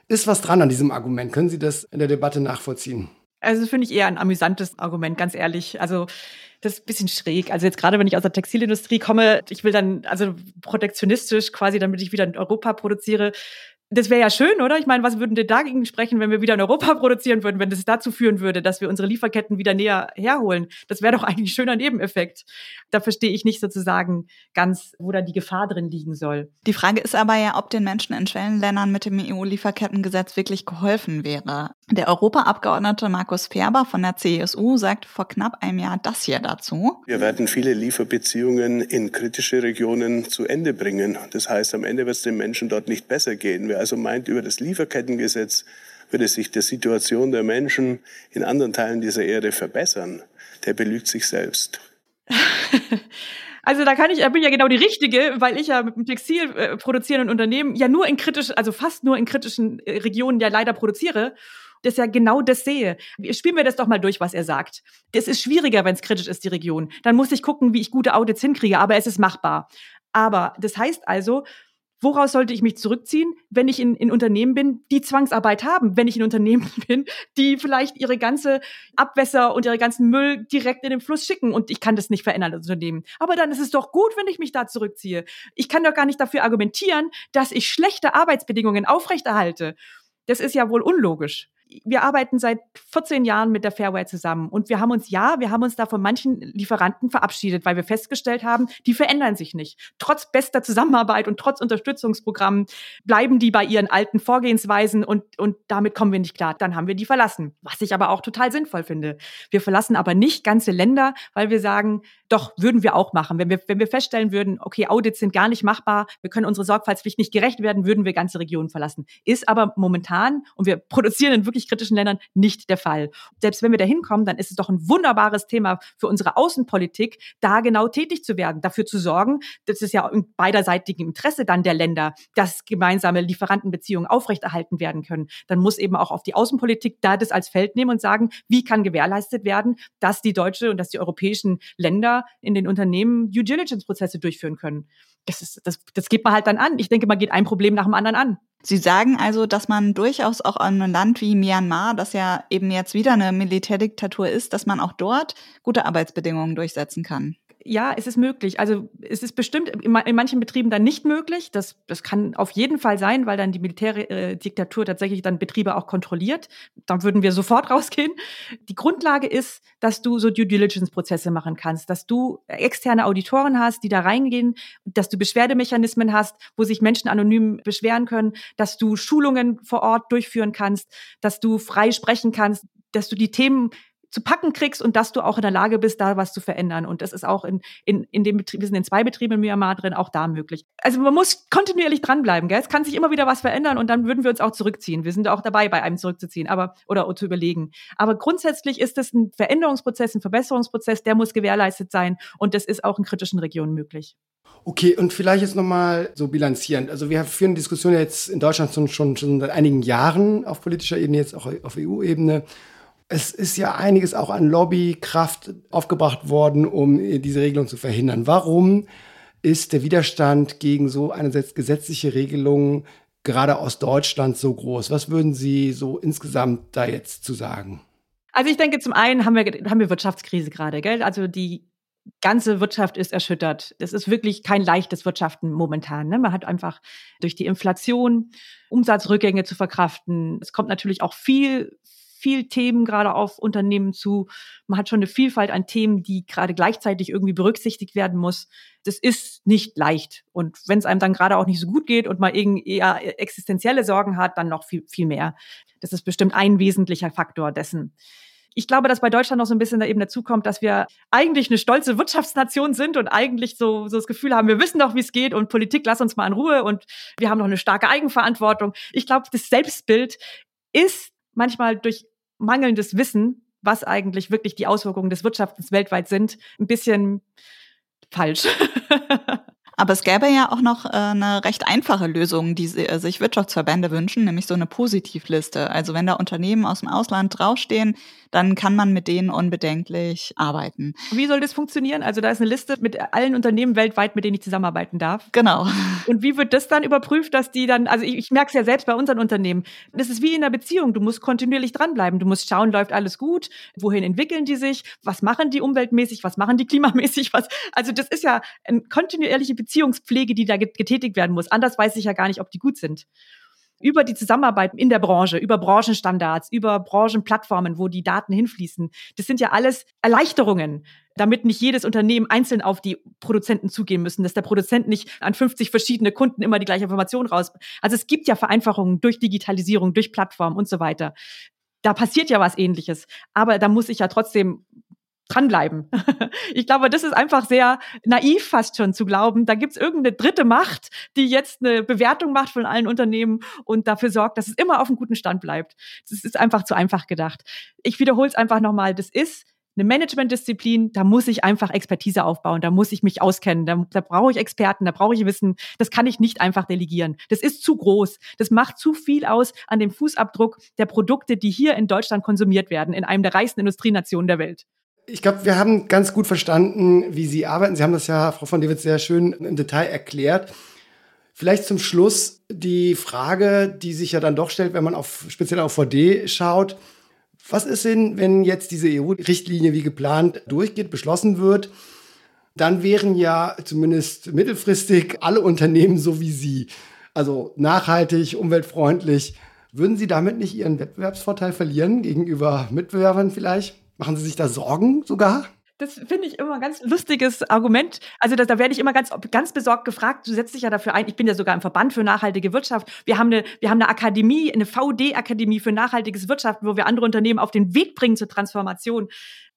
Ist was dran an diesem Argument? Können Sie das in der Debatte nachvollziehen? Also finde ich eher ein amüsantes Argument, ganz ehrlich. Also das ist ein bisschen schräg. Also jetzt gerade, wenn ich aus der Textilindustrie komme, ich will dann also protektionistisch quasi, damit ich wieder in Europa produziere, das wäre ja schön, oder? Ich meine, was würden denn dagegen sprechen, wenn wir wieder in Europa produzieren würden, wenn das dazu führen würde, dass wir unsere Lieferketten wieder näher herholen? Das wäre doch eigentlich ein schöner Nebeneffekt. Da verstehe ich nicht sozusagen ganz, wo da die Gefahr drin liegen soll. Die Frage ist aber ja, ob den Menschen in Schwellenländern mit dem EU-Lieferkettengesetz wirklich geholfen wäre. Der Europaabgeordnete Markus Ferber von der CSU sagt vor knapp einem Jahr das hier dazu. Wir werden viele Lieferbeziehungen in kritische Regionen zu Ende bringen. Das heißt, am Ende wird es den Menschen dort nicht besser gehen. Wer also meint, über das Lieferkettengesetz würde sich die Situation der Menschen in anderen Teilen dieser Erde verbessern, der belügt sich selbst. Also da kann ich, bin ja genau die richtige, weil ich ja mit dem Textil äh, produzierenden Unternehmen ja nur in kritischen, also fast nur in kritischen äh, Regionen ja leider produziere. Das ja genau das sehe. Spielen wir das doch mal durch, was er sagt. Das ist schwieriger, wenn es kritisch ist, die Region. Dann muss ich gucken, wie ich gute Audits hinkriege, aber es ist machbar. Aber das heißt also, Woraus sollte ich mich zurückziehen, wenn ich in, in Unternehmen bin, die Zwangsarbeit haben? Wenn ich in Unternehmen bin, die vielleicht ihre ganze Abwässer und ihre ganzen Müll direkt in den Fluss schicken und ich kann das nicht verändern als Unternehmen. Aber dann ist es doch gut, wenn ich mich da zurückziehe. Ich kann doch gar nicht dafür argumentieren, dass ich schlechte Arbeitsbedingungen aufrechterhalte. Das ist ja wohl unlogisch wir arbeiten seit 14 Jahren mit der Fairware zusammen und wir haben uns, ja, wir haben uns da von manchen Lieferanten verabschiedet, weil wir festgestellt haben, die verändern sich nicht. Trotz bester Zusammenarbeit und trotz Unterstützungsprogrammen bleiben die bei ihren alten Vorgehensweisen und, und damit kommen wir nicht klar. Dann haben wir die verlassen, was ich aber auch total sinnvoll finde. Wir verlassen aber nicht ganze Länder, weil wir sagen, doch, würden wir auch machen. Wenn wir, wenn wir feststellen würden, okay, Audits sind gar nicht machbar, wir können unsere Sorgfaltspflicht nicht gerecht werden, würden wir ganze Regionen verlassen. Ist aber momentan, und wir produzieren in wirklich kritischen Ländern, nicht der Fall. Selbst wenn wir da hinkommen, dann ist es doch ein wunderbares Thema für unsere Außenpolitik, da genau tätig zu werden, dafür zu sorgen, das ist ja in beiderseitigem Interesse dann der Länder, dass gemeinsame Lieferantenbeziehungen aufrechterhalten werden können. Dann muss eben auch auf die Außenpolitik da das als Feld nehmen und sagen, wie kann gewährleistet werden, dass die deutsche und dass die europäischen Länder in den Unternehmen Due Diligence-Prozesse durchführen können. Das, ist, das, das geht man halt dann an. Ich denke, man geht ein Problem nach dem anderen an. Sie sagen also, dass man durchaus auch an einem Land wie Myanmar, das ja eben jetzt wieder eine Militärdiktatur ist, dass man auch dort gute Arbeitsbedingungen durchsetzen kann ja, es ist möglich. Also es ist bestimmt in, manchen Betrieben dann nicht möglich. Das, das kann auf jeden Fall sein, weil dann die Militärdiktatur tatsächlich dann Betriebe auch kontrolliert. Dann würden wir sofort rausgehen. Die Grundlage ist, dass du so Due Diligence-Prozesse machen kannst, dass du externe Auditoren hast, die da reingehen, dass du Beschwerdemechanismen hast, wo sich Menschen anonym beschweren können, dass du Schulungen vor Ort durchführen kannst, dass du frei sprechen kannst, dass du die Themen zu packen kriegst und dass du auch in der Lage bist, da was zu verändern. Und das ist auch in, in, in dem Betrieb, wir sind in zwei Betrieben in Myanmar drin, auch da möglich. Also man muss kontinuierlich dranbleiben, gell? Es kann sich immer wieder was verändern und dann würden wir uns auch zurückziehen. Wir sind auch dabei, bei einem zurückzuziehen, aber, oder zu überlegen. Aber grundsätzlich ist es ein Veränderungsprozess, ein Verbesserungsprozess, der muss gewährleistet sein und das ist auch in kritischen Regionen möglich. Okay, und vielleicht jetzt nochmal so bilanzierend. Also wir führen Diskussionen jetzt in Deutschland schon, schon, schon seit einigen Jahren auf politischer Ebene, jetzt auch auf EU-Ebene es ist ja einiges auch an Lobbykraft aufgebracht worden, um diese Regelung zu verhindern. Warum ist der Widerstand gegen so eine gesetzliche Regelung gerade aus Deutschland so groß? Was würden Sie so insgesamt da jetzt zu sagen? Also ich denke, zum einen haben wir, haben wir Wirtschaftskrise gerade, gell? Also die ganze Wirtschaft ist erschüttert. Es ist wirklich kein leichtes Wirtschaften momentan. Ne? Man hat einfach durch die Inflation Umsatzrückgänge zu verkraften. Es kommt natürlich auch viel, viel Themen gerade auf Unternehmen zu. Man hat schon eine Vielfalt an Themen, die gerade gleichzeitig irgendwie berücksichtigt werden muss. Das ist nicht leicht. Und wenn es einem dann gerade auch nicht so gut geht und man irgendwie eher existenzielle Sorgen hat, dann noch viel, viel mehr. Das ist bestimmt ein wesentlicher Faktor dessen. Ich glaube, dass bei Deutschland noch so ein bisschen da eben dazukommt, dass wir eigentlich eine stolze Wirtschaftsnation sind und eigentlich so, so das Gefühl haben, wir wissen doch, wie es geht und Politik, lass uns mal in Ruhe und wir haben noch eine starke Eigenverantwortung. Ich glaube, das Selbstbild ist manchmal durch mangelndes Wissen, was eigentlich wirklich die Auswirkungen des Wirtschaftens weltweit sind, ein bisschen falsch. Aber es gäbe ja auch noch äh, eine recht einfache Lösung, die äh, sich Wirtschaftsverbände wünschen, nämlich so eine Positivliste. Also wenn da Unternehmen aus dem Ausland draufstehen, dann kann man mit denen unbedenklich arbeiten. Wie soll das funktionieren? Also da ist eine Liste mit allen Unternehmen weltweit, mit denen ich zusammenarbeiten darf. Genau. Und wie wird das dann überprüft, dass die dann, also ich, ich merke es ja selbst bei unseren Unternehmen, das ist wie in einer Beziehung, du musst kontinuierlich dranbleiben, du musst schauen, läuft alles gut, wohin entwickeln die sich, was machen die umweltmäßig, was machen die klimamäßig, was, also das ist ja eine kontinuierliche Beziehungspflege, die da getätigt werden muss. Anders weiß ich ja gar nicht, ob die gut sind über die Zusammenarbeit in der Branche, über Branchenstandards, über Branchenplattformen, wo die Daten hinfließen. Das sind ja alles Erleichterungen, damit nicht jedes Unternehmen einzeln auf die Produzenten zugehen müssen, dass der Produzent nicht an 50 verschiedene Kunden immer die gleiche Information raus. Also es gibt ja Vereinfachungen durch Digitalisierung, durch Plattformen und so weiter. Da passiert ja was ähnliches. Aber da muss ich ja trotzdem dranbleiben. ich glaube, das ist einfach sehr naiv fast schon zu glauben, da gibt's irgendeine dritte Macht, die jetzt eine Bewertung macht von allen Unternehmen und dafür sorgt, dass es immer auf einem guten Stand bleibt. Das ist einfach zu einfach gedacht. Ich wiederhole es einfach nochmal, das ist eine Managementdisziplin, da muss ich einfach Expertise aufbauen, da muss ich mich auskennen, da, da brauche ich Experten, da brauche ich Wissen. Das kann ich nicht einfach delegieren. Das ist zu groß. Das macht zu viel aus an dem Fußabdruck der Produkte, die hier in Deutschland konsumiert werden, in einem der reichsten Industrienationen der Welt. Ich glaube, wir haben ganz gut verstanden, wie Sie arbeiten. Sie haben das ja, Frau von David, sehr schön im Detail erklärt. Vielleicht zum Schluss die Frage, die sich ja dann doch stellt, wenn man auf, speziell auf VD schaut. Was ist denn, wenn jetzt diese EU-Richtlinie wie geplant durchgeht, beschlossen wird? Dann wären ja zumindest mittelfristig alle Unternehmen so wie Sie. Also nachhaltig, umweltfreundlich. Würden Sie damit nicht Ihren Wettbewerbsvorteil verlieren gegenüber Mitbewerbern vielleicht? Machen Sie sich da Sorgen sogar? Das finde ich immer ein ganz lustiges Argument. Also da, da werde ich immer ganz, ganz besorgt gefragt. Du setzt dich ja dafür ein. Ich bin ja sogar im Verband für nachhaltige Wirtschaft. Wir haben eine, wir haben eine Akademie, eine VD-Akademie für nachhaltiges Wirtschaften, wo wir andere Unternehmen auf den Weg bringen zur Transformation.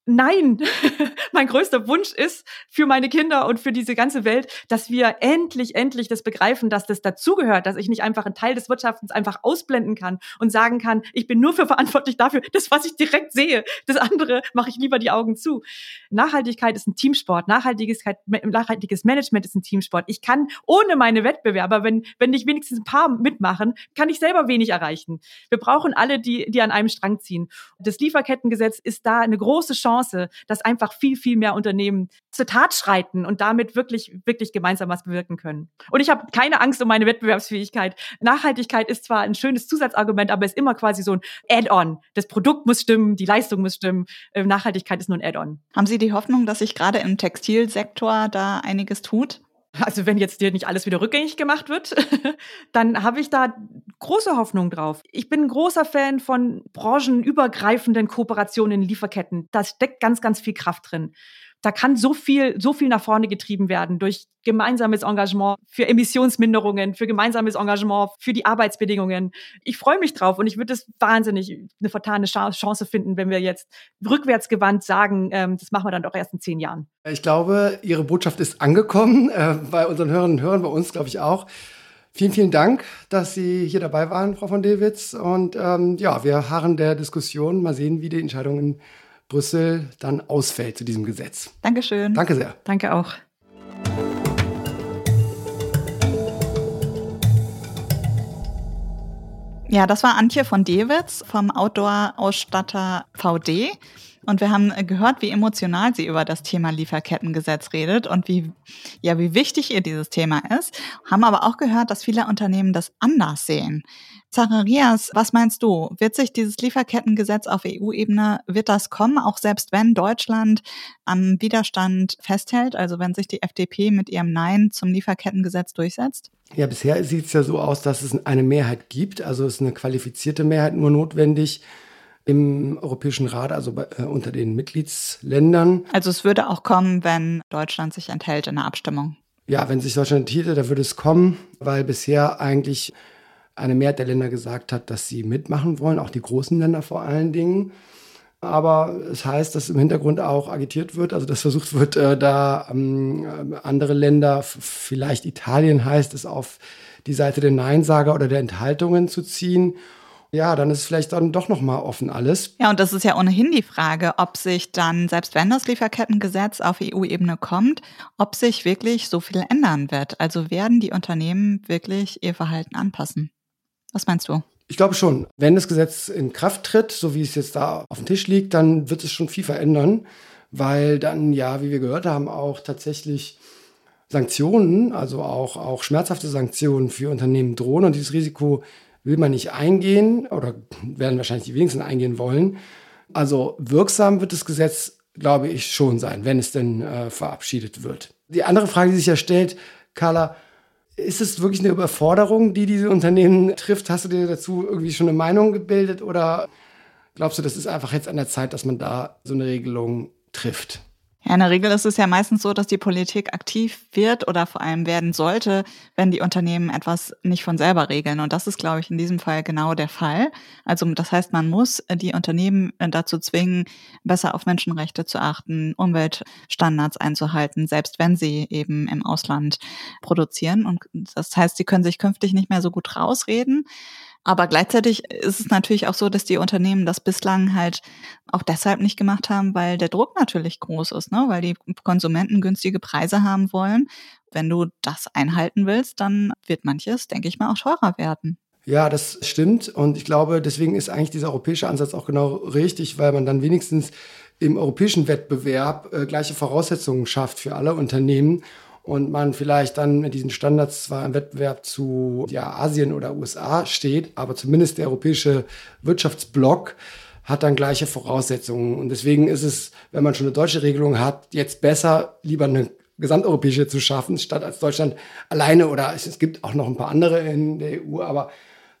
Nein, mein größter Wunsch ist für meine Kinder und für diese ganze Welt, dass wir endlich, endlich das begreifen, dass das dazugehört, dass ich nicht einfach einen Teil des Wirtschaftens einfach ausblenden kann und sagen kann, ich bin nur für verantwortlich dafür, das, was ich direkt sehe. Das andere mache ich lieber die Augen zu. Nachhaltigkeit ist ein Teamsport. Nachhaltigkeit, nachhaltiges Management ist ein Teamsport. Ich kann ohne meine Wettbewerber, wenn, wenn nicht wenigstens ein paar mitmachen, kann ich selber wenig erreichen. Wir brauchen alle, die, die an einem Strang ziehen. Das Lieferkettengesetz ist da eine große Chance, Chance, dass einfach viel, viel mehr Unternehmen zur Tat schreiten und damit wirklich, wirklich gemeinsam was bewirken können. Und ich habe keine Angst um meine Wettbewerbsfähigkeit. Nachhaltigkeit ist zwar ein schönes Zusatzargument, aber ist immer quasi so ein Add-on. Das Produkt muss stimmen, die Leistung muss stimmen. Ähm, Nachhaltigkeit ist nur ein Add-on. Haben Sie die Hoffnung, dass sich gerade im Textilsektor da einiges tut? Also wenn jetzt dir nicht alles wieder rückgängig gemacht wird, dann habe ich da große Hoffnung drauf. Ich bin ein großer Fan von branchenübergreifenden Kooperationen in Lieferketten. Da steckt ganz, ganz viel Kraft drin da kann so viel, so viel nach vorne getrieben werden durch gemeinsames Engagement für Emissionsminderungen, für gemeinsames Engagement für die Arbeitsbedingungen. Ich freue mich drauf und ich würde es wahnsinnig eine vertane Chance finden, wenn wir jetzt rückwärtsgewandt sagen, ähm, das machen wir dann doch erst in zehn Jahren. Ich glaube, Ihre Botschaft ist angekommen äh, bei unseren Hörerinnen und Hörern, bei uns glaube ich auch. Vielen, vielen Dank, dass Sie hier dabei waren, Frau von Dewitz. Und ähm, ja, wir harren der Diskussion. Mal sehen, wie die Entscheidungen Brüssel dann ausfällt zu diesem Gesetz. Dankeschön. Danke sehr. Danke auch. Ja, das war Antje von Dewitz vom Outdoor-Ausstatter VD. Und wir haben gehört, wie emotional sie über das Thema Lieferkettengesetz redet und wie, ja, wie wichtig ihr dieses Thema ist. Haben aber auch gehört, dass viele Unternehmen das anders sehen. Zacharias, was meinst du? Wird sich dieses Lieferkettengesetz auf EU-Ebene, wird das kommen, auch selbst wenn Deutschland am Widerstand festhält, also wenn sich die FDP mit ihrem Nein zum Lieferkettengesetz durchsetzt? Ja, bisher sieht es ja so aus, dass es eine Mehrheit gibt. Also ist eine qualifizierte Mehrheit nur notwendig im Europäischen Rat, also bei, äh, unter den Mitgliedsländern. Also es würde auch kommen, wenn Deutschland sich enthält in der Abstimmung. Ja, wenn sich Deutschland enthielte, da würde es kommen, weil bisher eigentlich eine Mehrheit der Länder gesagt hat, dass sie mitmachen wollen, auch die großen Länder vor allen Dingen. aber es heißt, dass im Hintergrund auch agitiert wird, also dass versucht wird, äh, da ähm, andere Länder, vielleicht Italien heißt es, auf die Seite der Neinsager oder der Enthaltungen zu ziehen. Ja, dann ist vielleicht dann doch noch mal offen alles. Ja, und das ist ja ohnehin die Frage, ob sich dann, selbst wenn das Lieferkettengesetz auf EU-Ebene kommt, ob sich wirklich so viel ändern wird. Also werden die Unternehmen wirklich ihr Verhalten anpassen? Was meinst du? Ich glaube schon. Wenn das Gesetz in Kraft tritt, so wie es jetzt da auf dem Tisch liegt, dann wird es schon viel verändern, weil dann ja, wie wir gehört haben, auch tatsächlich Sanktionen, also auch, auch schmerzhafte Sanktionen für Unternehmen drohen und dieses Risiko will man nicht eingehen oder werden wahrscheinlich die wenigsten eingehen wollen. Also wirksam wird das Gesetz, glaube ich, schon sein, wenn es denn äh, verabschiedet wird. Die andere Frage, die sich ja stellt, Carla, ist es wirklich eine Überforderung, die diese Unternehmen trifft? Hast du dir dazu irgendwie schon eine Meinung gebildet oder glaubst du, das ist einfach jetzt an der Zeit, dass man da so eine Regelung trifft? Ja, in der Regel ist es ja meistens so, dass die Politik aktiv wird oder vor allem werden sollte, wenn die Unternehmen etwas nicht von selber regeln. Und das ist, glaube ich, in diesem Fall genau der Fall. Also das heißt, man muss die Unternehmen dazu zwingen, besser auf Menschenrechte zu achten, Umweltstandards einzuhalten, selbst wenn sie eben im Ausland produzieren. Und das heißt, sie können sich künftig nicht mehr so gut rausreden. Aber gleichzeitig ist es natürlich auch so, dass die Unternehmen das bislang halt auch deshalb nicht gemacht haben, weil der Druck natürlich groß ist, ne? weil die Konsumenten günstige Preise haben wollen. Wenn du das einhalten willst, dann wird manches, denke ich mal, auch teurer werden. Ja, das stimmt. Und ich glaube, deswegen ist eigentlich dieser europäische Ansatz auch genau richtig, weil man dann wenigstens im europäischen Wettbewerb äh, gleiche Voraussetzungen schafft für alle Unternehmen und man vielleicht dann mit diesen Standards zwar im Wettbewerb zu ja, Asien oder USA steht, aber zumindest der europäische Wirtschaftsblock hat dann gleiche Voraussetzungen. Und deswegen ist es, wenn man schon eine deutsche Regelung hat, jetzt besser, lieber eine gesamteuropäische zu schaffen, statt als Deutschland alleine oder es, es gibt auch noch ein paar andere in der EU, aber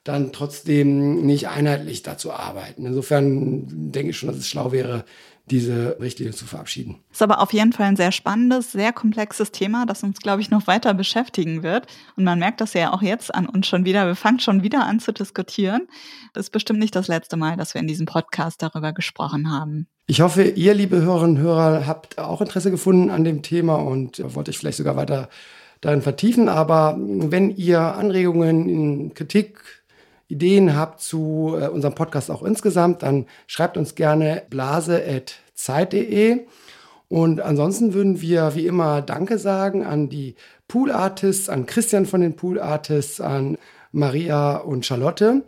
dann trotzdem nicht einheitlich dazu arbeiten. Insofern denke ich schon, dass es schlau wäre, diese Richtlinie zu verabschieden. Ist aber auf jeden Fall ein sehr spannendes, sehr komplexes Thema, das uns, glaube ich, noch weiter beschäftigen wird. Und man merkt das ja auch jetzt an uns schon wieder. Wir fangen schon wieder an zu diskutieren. Das ist bestimmt nicht das letzte Mal, dass wir in diesem Podcast darüber gesprochen haben. Ich hoffe, ihr, liebe Hörerinnen und Hörer, habt auch Interesse gefunden an dem Thema und wollt euch vielleicht sogar weiter darin vertiefen. Aber wenn ihr Anregungen, Kritik, Ideen habt zu äh, unserem Podcast auch insgesamt, dann schreibt uns gerne blase.zeit.de. Und ansonsten würden wir wie immer Danke sagen an die Pool Artists, an Christian von den Pool Artists, an Maria und Charlotte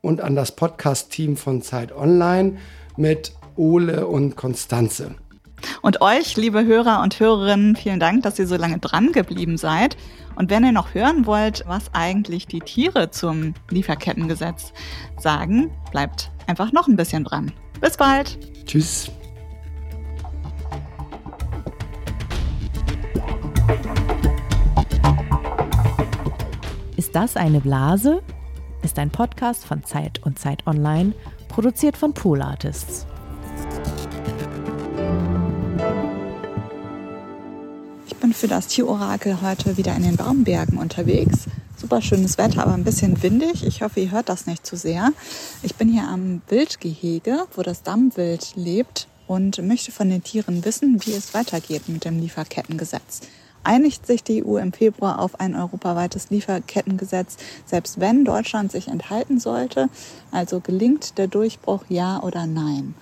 und an das Podcast-Team von Zeit Online mit Ole und Konstanze. Und euch, liebe Hörer und Hörerinnen, vielen Dank, dass ihr so lange dran geblieben seid. Und wenn ihr noch hören wollt, was eigentlich die Tiere zum Lieferkettengesetz sagen, bleibt einfach noch ein bisschen dran. Bis bald. Tschüss. Ist das eine Blase? Ist ein Podcast von Zeit und Zeit Online, produziert von Pool Artists. Für das Tierorakel heute wieder in den Baumbergen unterwegs. Super schönes Wetter, aber ein bisschen windig. Ich hoffe, ihr hört das nicht zu sehr. Ich bin hier am Wildgehege, wo das Dammwild lebt und möchte von den Tieren wissen, wie es weitergeht mit dem Lieferkettengesetz. Einigt sich die EU im Februar auf ein europaweites Lieferkettengesetz, selbst wenn Deutschland sich enthalten sollte? Also gelingt der Durchbruch ja oder nein?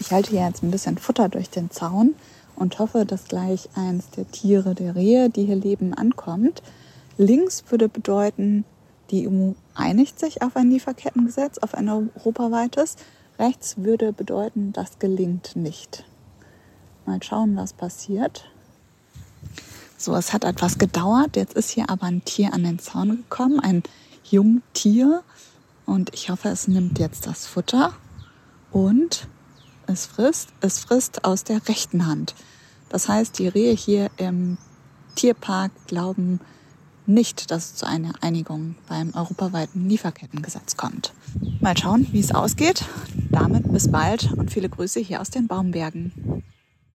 Ich halte hier jetzt ein bisschen Futter durch den Zaun und hoffe, dass gleich eins der Tiere, der Rehe, die hier leben, ankommt. Links würde bedeuten, die EU einigt sich auf ein Lieferkettengesetz, auf ein europaweites. Rechts würde bedeuten, das gelingt nicht. Mal schauen, was passiert. So, es hat etwas gedauert. Jetzt ist hier aber ein Tier an den Zaun gekommen, ein Jungtier. Und ich hoffe, es nimmt jetzt das Futter und es frisst, es frisst aus der rechten Hand. Das heißt, die Rehe hier im Tierpark glauben nicht, dass es zu einer Einigung beim europaweiten Lieferkettengesetz kommt. Mal schauen, wie es ausgeht. Damit bis bald und viele Grüße hier aus den Baumbergen.